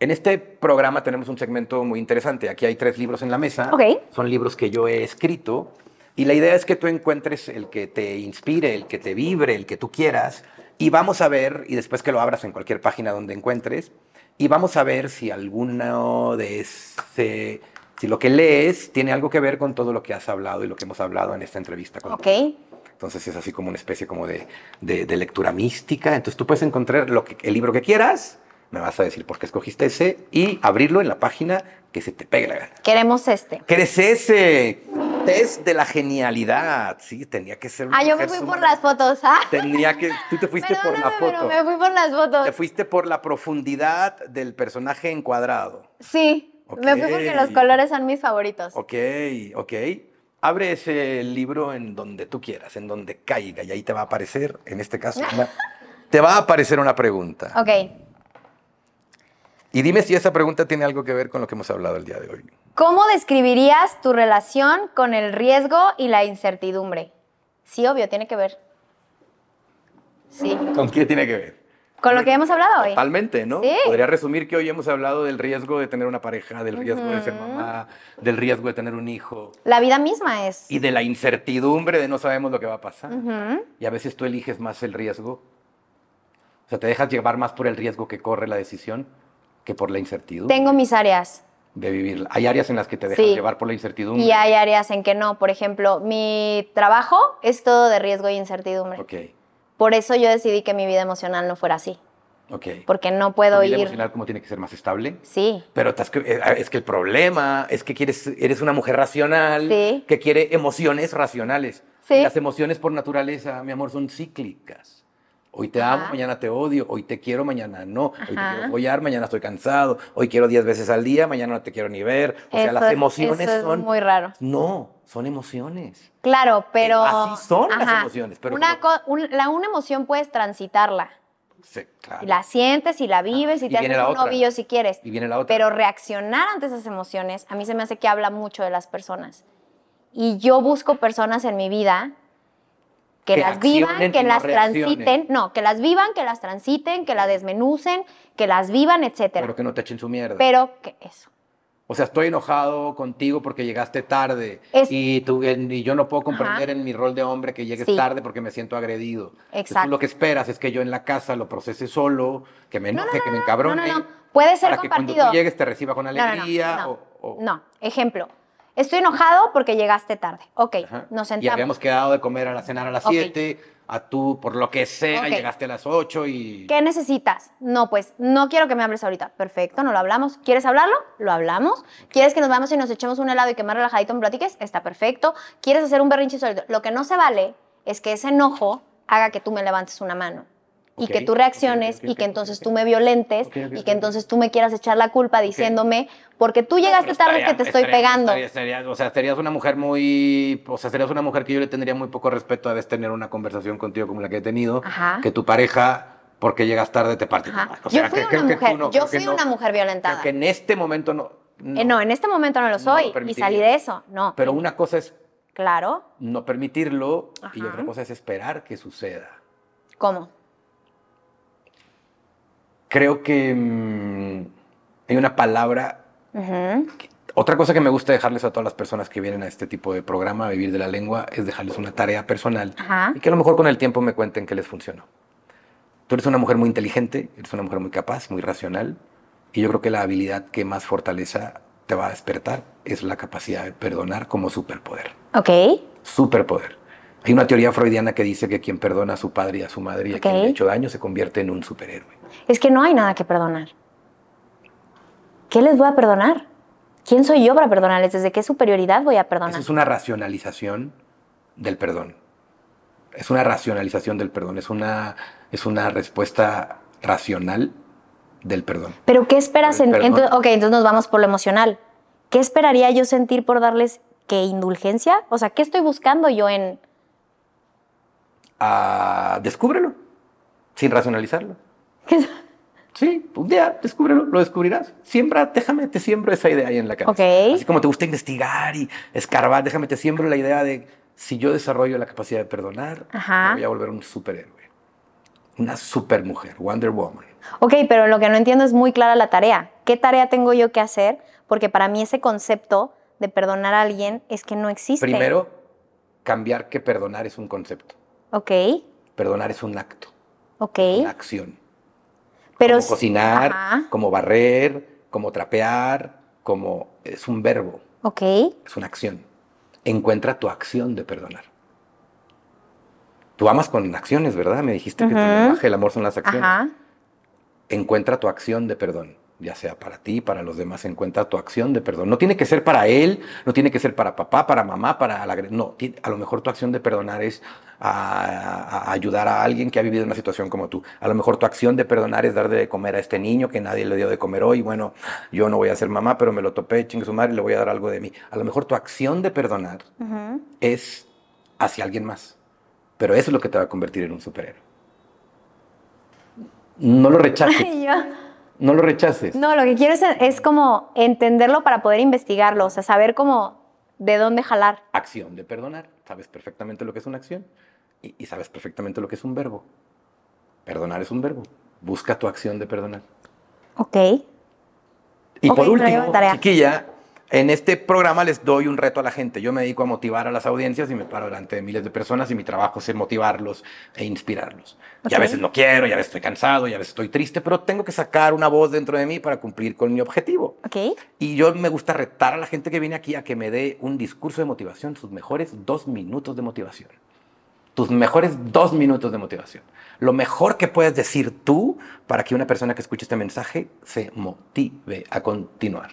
S2: en este programa tenemos un segmento muy interesante. Aquí hay tres libros en la mesa.
S1: Ok.
S2: Son libros que yo he escrito. Y la idea es que tú encuentres el que te inspire, el que te vibre, el que tú quieras. Y vamos a ver, y después que lo abras en cualquier página donde encuentres, y vamos a ver si alguno de ese, si lo que lees tiene algo que ver con todo lo que has hablado y lo que hemos hablado en esta entrevista. contigo.
S1: Ok.
S2: Entonces es así como una especie como de, de- de lectura mística. Entonces tú puedes encontrar lo que, el libro que quieras, me vas a decir por qué escogiste ese y abrirlo en la página que se te pegue la gana.
S1: Queremos este.
S2: ¿Qué eres ese? Test de la genialidad. Sí, tenía que ser una
S1: Ah, yo me fui por las fotos. Ah.
S2: Tenía que. Tú te fuiste por la
S1: Perdóname, pero
S2: foto.
S1: me fui por las fotos.
S2: Te fuiste por la profundidad del personaje encuadrado.
S1: Sí, me fui porque los colores son mis favoritos.
S2: Ok, ok. Abre ese libro en donde tú quieras, en donde caiga, y ahí te va a aparecer, en este caso, una- te va a aparecer una pregunta.
S1: Ok.
S2: Y dime si esa pregunta tiene algo que ver con lo que hemos hablado el día de hoy.
S1: ¿Cómo describirías tu relación con el riesgo y la incertidumbre? Sí, obvio, tiene que ver. Sí.
S2: ¿Con qué tiene que ver?
S1: Con lo que hemos hablado hoy.
S2: Totalmente, ¿no?
S1: Sí.
S2: Podría resumir que hoy hemos hablado del riesgo de tener una pareja, del riesgo de ser mamá, del riesgo de tener un hijo
S1: La vida misma es.
S2: y de la incertidumbre de no sabemos lo que va a pasar.
S1: Ujú.
S2: Y a veces tú eliges más el riesgo. O sea, te dejas llevar más por el riesgo que corre la decisión que por la incertidumbre
S1: Tengo mis áreas
S2: de vivirla. Hay áreas en las que te dejas
S1: Sí.
S2: llevar por la incertidumbre.
S1: y hay áreas en que no. Por ejemplo, mi trabajo es todo de riesgo y incertidumbre.
S2: Ok,
S1: Por eso yo decidí que mi vida emocional no fuera así.
S2: ok.
S1: Porque no puedo
S2: ¿Tu vida
S1: ir.
S2: emocional cómo tiene que ser más estable?
S1: Sí.
S2: Pero eh, es que el problema es que quieres, eres una mujer racional
S1: Sí.
S2: que quiere emociones racionales.
S1: Sí.
S2: Las emociones por naturaleza, mi amor, son cíclicas. Hoy te amo,
S1: Ajá.
S2: mañana te odio. Hoy te quiero, mañana no. Hoy te
S1: Ajá.
S2: quiero follar, mañana estoy cansado. Hoy quiero 10 veces al día, mañana no te quiero ni ver. O sea,
S1: Eso
S2: las
S1: es-
S2: emociones
S1: eso es
S2: son...
S1: muy raro.
S2: No, son emociones.
S1: Claro, pero.
S2: así son las emociones, pero
S1: una,
S2: como-
S1: co- un- la, una emoción puedes transitarla.
S2: Sí, claro.
S1: Y la sientes y la vives y,
S2: Y
S1: te
S2: viene
S1: haces un novillo si quieres.
S2: Y viene la otra.
S1: Pero reaccionar ante esas emociones, a mí se me hace que habla mucho de las personas. Y yo busco personas en mi vida que,
S2: Que
S1: las vivan, que
S2: no
S1: las
S2: reaccionen.
S1: transiten, no, que las vivan, que las transiten, que la desmenucen, que las vivan, etcétera.
S2: Pero que no te echen su mierda.
S1: Pero que eso.
S2: O sea, estoy enojado contigo porque llegaste tarde
S1: Es-
S2: y, tú, y yo no puedo comprender
S1: Ajá.
S2: en mi rol de hombre que llegues
S1: Sí.
S2: tarde porque me siento agredido. Entonces,
S1: Exacto.
S2: tú lo que esperas es que yo en la casa lo procese solo, que me
S1: No, no,
S2: enoje,
S1: no,
S2: que me
S1: no,
S2: encabrone.
S1: no, no, no. Puede ser
S2: para que cuando tú llegues te reciba con
S1: No, no, no,
S2: alegría.
S1: no,
S2: o- o-
S1: no. ejemplo. Estoy enojado porque llegaste tarde. Ok,
S2: Ajá.
S1: nos
S2: Y
S1: sentamos.
S2: habíamos quedado de comer a la cenar a las
S1: Ok.
S2: 7, a tú por lo que sea
S1: Ok.
S2: llegaste a las 8 y...
S1: ¿Qué necesitas? No, pues no quiero que me hables ahorita. Perfecto, no lo hablamos. ¿Quieres hablarlo? Lo hablamos. ¿Quieres que nos vayamos y nos echemos un helado y que más relajadito me platiques? Está perfecto. ¿Quieres hacer un berrinche solito? Lo que no se vale es que ese enojo haga que tú me levantes una mano. Y que tú reacciones y que entonces tú me violentes y que entonces tú me quieras echar la culpa diciéndome porque tú llegaste tarde que te estoy
S2: estaría-
S1: pegando.
S2: estaría- o sea, serías una mujer muy. O sea, serías una mujer que yo le tendría muy poco respeto a veces tener una conversación contigo como la que he tenido.
S1: Ajá.
S2: Que tu pareja, porque llegas tarde, te parte. O sea,
S1: yo fui
S2: que-
S1: una mujer,
S2: no,
S1: yo fui
S2: no.
S1: una mujer violentada.
S2: Que en este momento no.
S1: Eh, no, en este momento no lo soy
S2: lo
S1: y salí de eso. No.
S2: Pero una cosa es
S1: Claro.
S2: no permitirlo y otra cosa es esperar que suceda.
S1: ¿Cómo?
S2: Creo que mm, hay una palabra
S1: Ujú.
S2: Otra cosa que me gusta dejarles a todas las personas que vienen a este tipo de programa, a Vivir de la Lengua, es dejarles una tarea personal
S1: Ajá.
S2: y que a lo mejor con el tiempo me cuenten qué les funcionó. Tú eres una mujer muy inteligente, eres una mujer muy capaz, muy racional, y yo creo que la habilidad que más fortaleza te va a despertar es la capacidad de perdonar como superpoder.
S1: Ok.
S2: Superpoder. Hay una teoría freudiana que dice que quien perdona a su padre y a su madre y a quien le ha hecho daño se convierte en un superhéroe.
S1: Es que no hay nada que perdonar. ¿Qué les voy a perdonar? ¿Quién soy yo para perdonarles? ¿Desde qué superioridad voy a perdonar?
S2: Eso es una racionalización del perdón. Es una racionalización del perdón. Es una, es una respuesta racional del perdón.
S1: Pero ¿qué esperas? En, entonces, ok, entonces nos vamos por lo emocional. ¿Qué esperaría yo sentir por darles qué indulgencia? O sea, ¿qué estoy buscando yo en...
S2: Ah, descúbrelo, sin racionalizarlo. Sí, un día descúbrelo, lo descubrirás. Siembra, déjame, te siembro esa idea ahí en la cabeza.
S1: Ok.
S2: Así como te gusta investigar y escarbar, déjame, te siembro la idea de si yo desarrollo la capacidad de perdonar,
S1: Ajá.
S2: me voy a volver un superhéroe. Una supermujer, Wonder Woman.
S1: Ok, pero lo que no entiendo es muy clara la tarea. ¿Qué tarea tengo yo que hacer? Porque para mí ese concepto de perdonar a alguien es que no existe.
S2: Primero, cambiar que perdonar es un concepto.
S1: Ok,
S2: Perdonar es un acto,
S1: ok.
S2: una acción.
S1: Pero
S2: como cocinar,
S1: Ajá,
S2: como barrer, como trapear, como es un verbo,
S1: ok.
S2: es una acción. Encuentra tu acción de perdonar. Tú amas con acciones, ¿verdad? Me dijiste que tu lenguaje, el amor son las acciones.
S1: Ajá.
S2: Encuentra tu acción de perdón. Ya sea para ti, para los demás, encuentra tu acción de perdón. No tiene que ser para él, no tiene que ser para papá, para mamá, para la... No, a lo mejor tu acción de perdonar es a, ayudar a alguien que ha vivido una situación como tú. A lo mejor tu acción de perdonar es dar de comer a este niño que nadie le dio de comer hoy. Bueno, yo no voy a ser mamá, pero me lo topé, chingue su madre, y le voy a dar algo de mí. A lo mejor tu acción de perdonar es hacia alguien más. Pero eso es lo que te va a convertir en un superhéroe. No lo rechaces. No lo rechaces.
S1: No, lo que quiero es, como entenderlo para poder investigarlo, o sea, saber cómo, de dónde jalar.
S2: Acción de perdonar. Sabes perfectamente lo que es una acción y, sabes perfectamente lo que es un verbo. Perdonar es un verbo. Busca tu acción de perdonar.
S1: Ok.
S2: Y por último, chiquilla, en este programa les doy un reto a la gente. Yo me dedico a motivar a las audiencias y me paro delante de miles de personas y mi trabajo es motivarlos e inspirarlos. Y a veces no quiero, y a veces estoy cansado, y a veces estoy triste, pero tengo que sacar una voz dentro de mí para cumplir con mi objetivo.
S1: Okay.
S2: Y yo me gusta retar a la gente que viene aquí a que me dé un discurso de motivación, sus mejores dos minutos de motivación. Tus mejores dos minutos de motivación. Lo mejor que puedes decir tú para que una persona que escuche este mensaje se motive a continuar.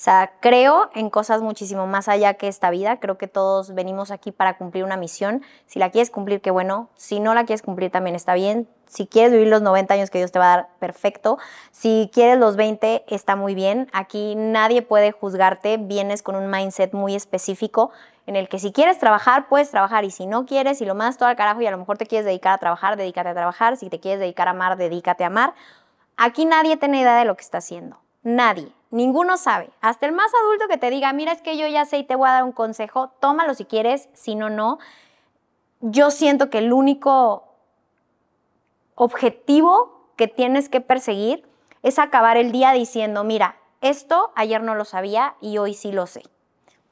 S1: O sea, creo en cosas muchísimo más allá que esta vida. Creo que todos venimos aquí para cumplir una misión. Si la quieres cumplir, qué bueno. Si no la quieres cumplir, también está bien. Si quieres vivir los 90 años que Dios te va a dar, perfecto. Si quieres los 20, está muy bien. Aquí nadie puede juzgarte. Vienes con un mindset muy específico en el que si quieres trabajar, puedes trabajar. Y si no quieres, y lo mandas todo al carajo y a lo mejor te quieres dedicar a trabajar, dedícate a trabajar. Si te quieres dedicar a amar, dedícate a amar. Aquí nadie tiene idea de lo que está haciendo. Nadie. Ninguno sabe. Hasta el más adulto que te diga, mira, es que yo ya sé y te voy a dar un consejo, tómalo si quieres, si no, no. Yo siento que el único objetivo que tienes que perseguir es acabar el día diciendo, mira, esto ayer no lo sabía y hoy sí lo sé.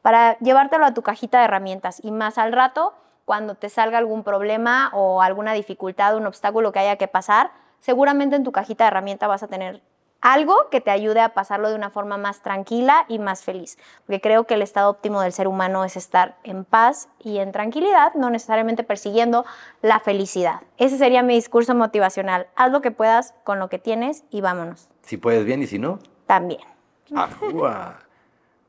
S1: Para llevártelo a tu cajita de herramientas y más al rato, cuando te salga algún problema o alguna dificultad, un obstáculo que haya que pasar, seguramente en tu cajita de herramientas vas a tener algo que te ayude a pasarlo de una forma más tranquila y más feliz. Porque creo que el estado óptimo del ser humano es estar en paz y en tranquilidad, no necesariamente persiguiendo la felicidad. Ese sería mi discurso motivacional. Haz lo que puedas con lo que tienes y vámonos.
S2: Si puedes bien y si no.
S1: También.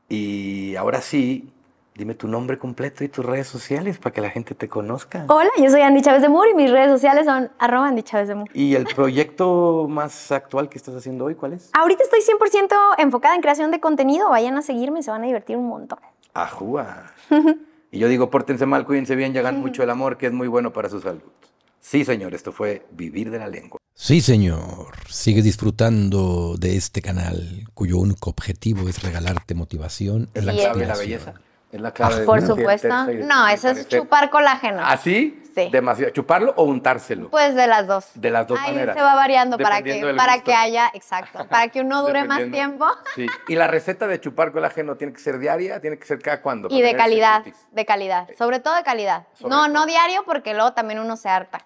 S2: Y ahora sí, Dime tu nombre completo y tus redes sociales para que la gente te conozca.
S1: Hola, yo soy Andy Chávez de Mur y mis redes sociales son arroba Andy Chávez de Mur.
S2: ¿Y el proyecto más actual que estás haciendo hoy cuál es?
S1: Ahorita estoy 100% enfocada en creación de contenido. Vayan a seguirme, se van a divertir un montón.
S2: Ajúa. y yo digo, pórtense mal, cuídense bien, hagan mucho el amor, que es muy bueno para su salud. Sí, señor, esto fue Vivir de la Lengua.
S3: Sí, señor. Sigue disfrutando de este canal cuyo único objetivo es regalarte motivación.
S2: Es la clave la belleza. Es la clave.
S1: Por supuesto. No, eso es chupar colágeno.
S2: ¿Ah, sí? Demasiado. ¿Chuparlo o untárselo?
S1: Pues de las dos.
S2: De las dos
S1: Ahí
S2: maneras.
S1: se va variando para que, para que haya, exacto, para que uno dure más tiempo.
S2: Sí. Y la receta de chupar colágeno tiene que ser diaria, tiene que ser cada cuándo.
S1: Y de calidad, de calidad. Sobre todo de calidad. no, no diario porque luego también uno se harta.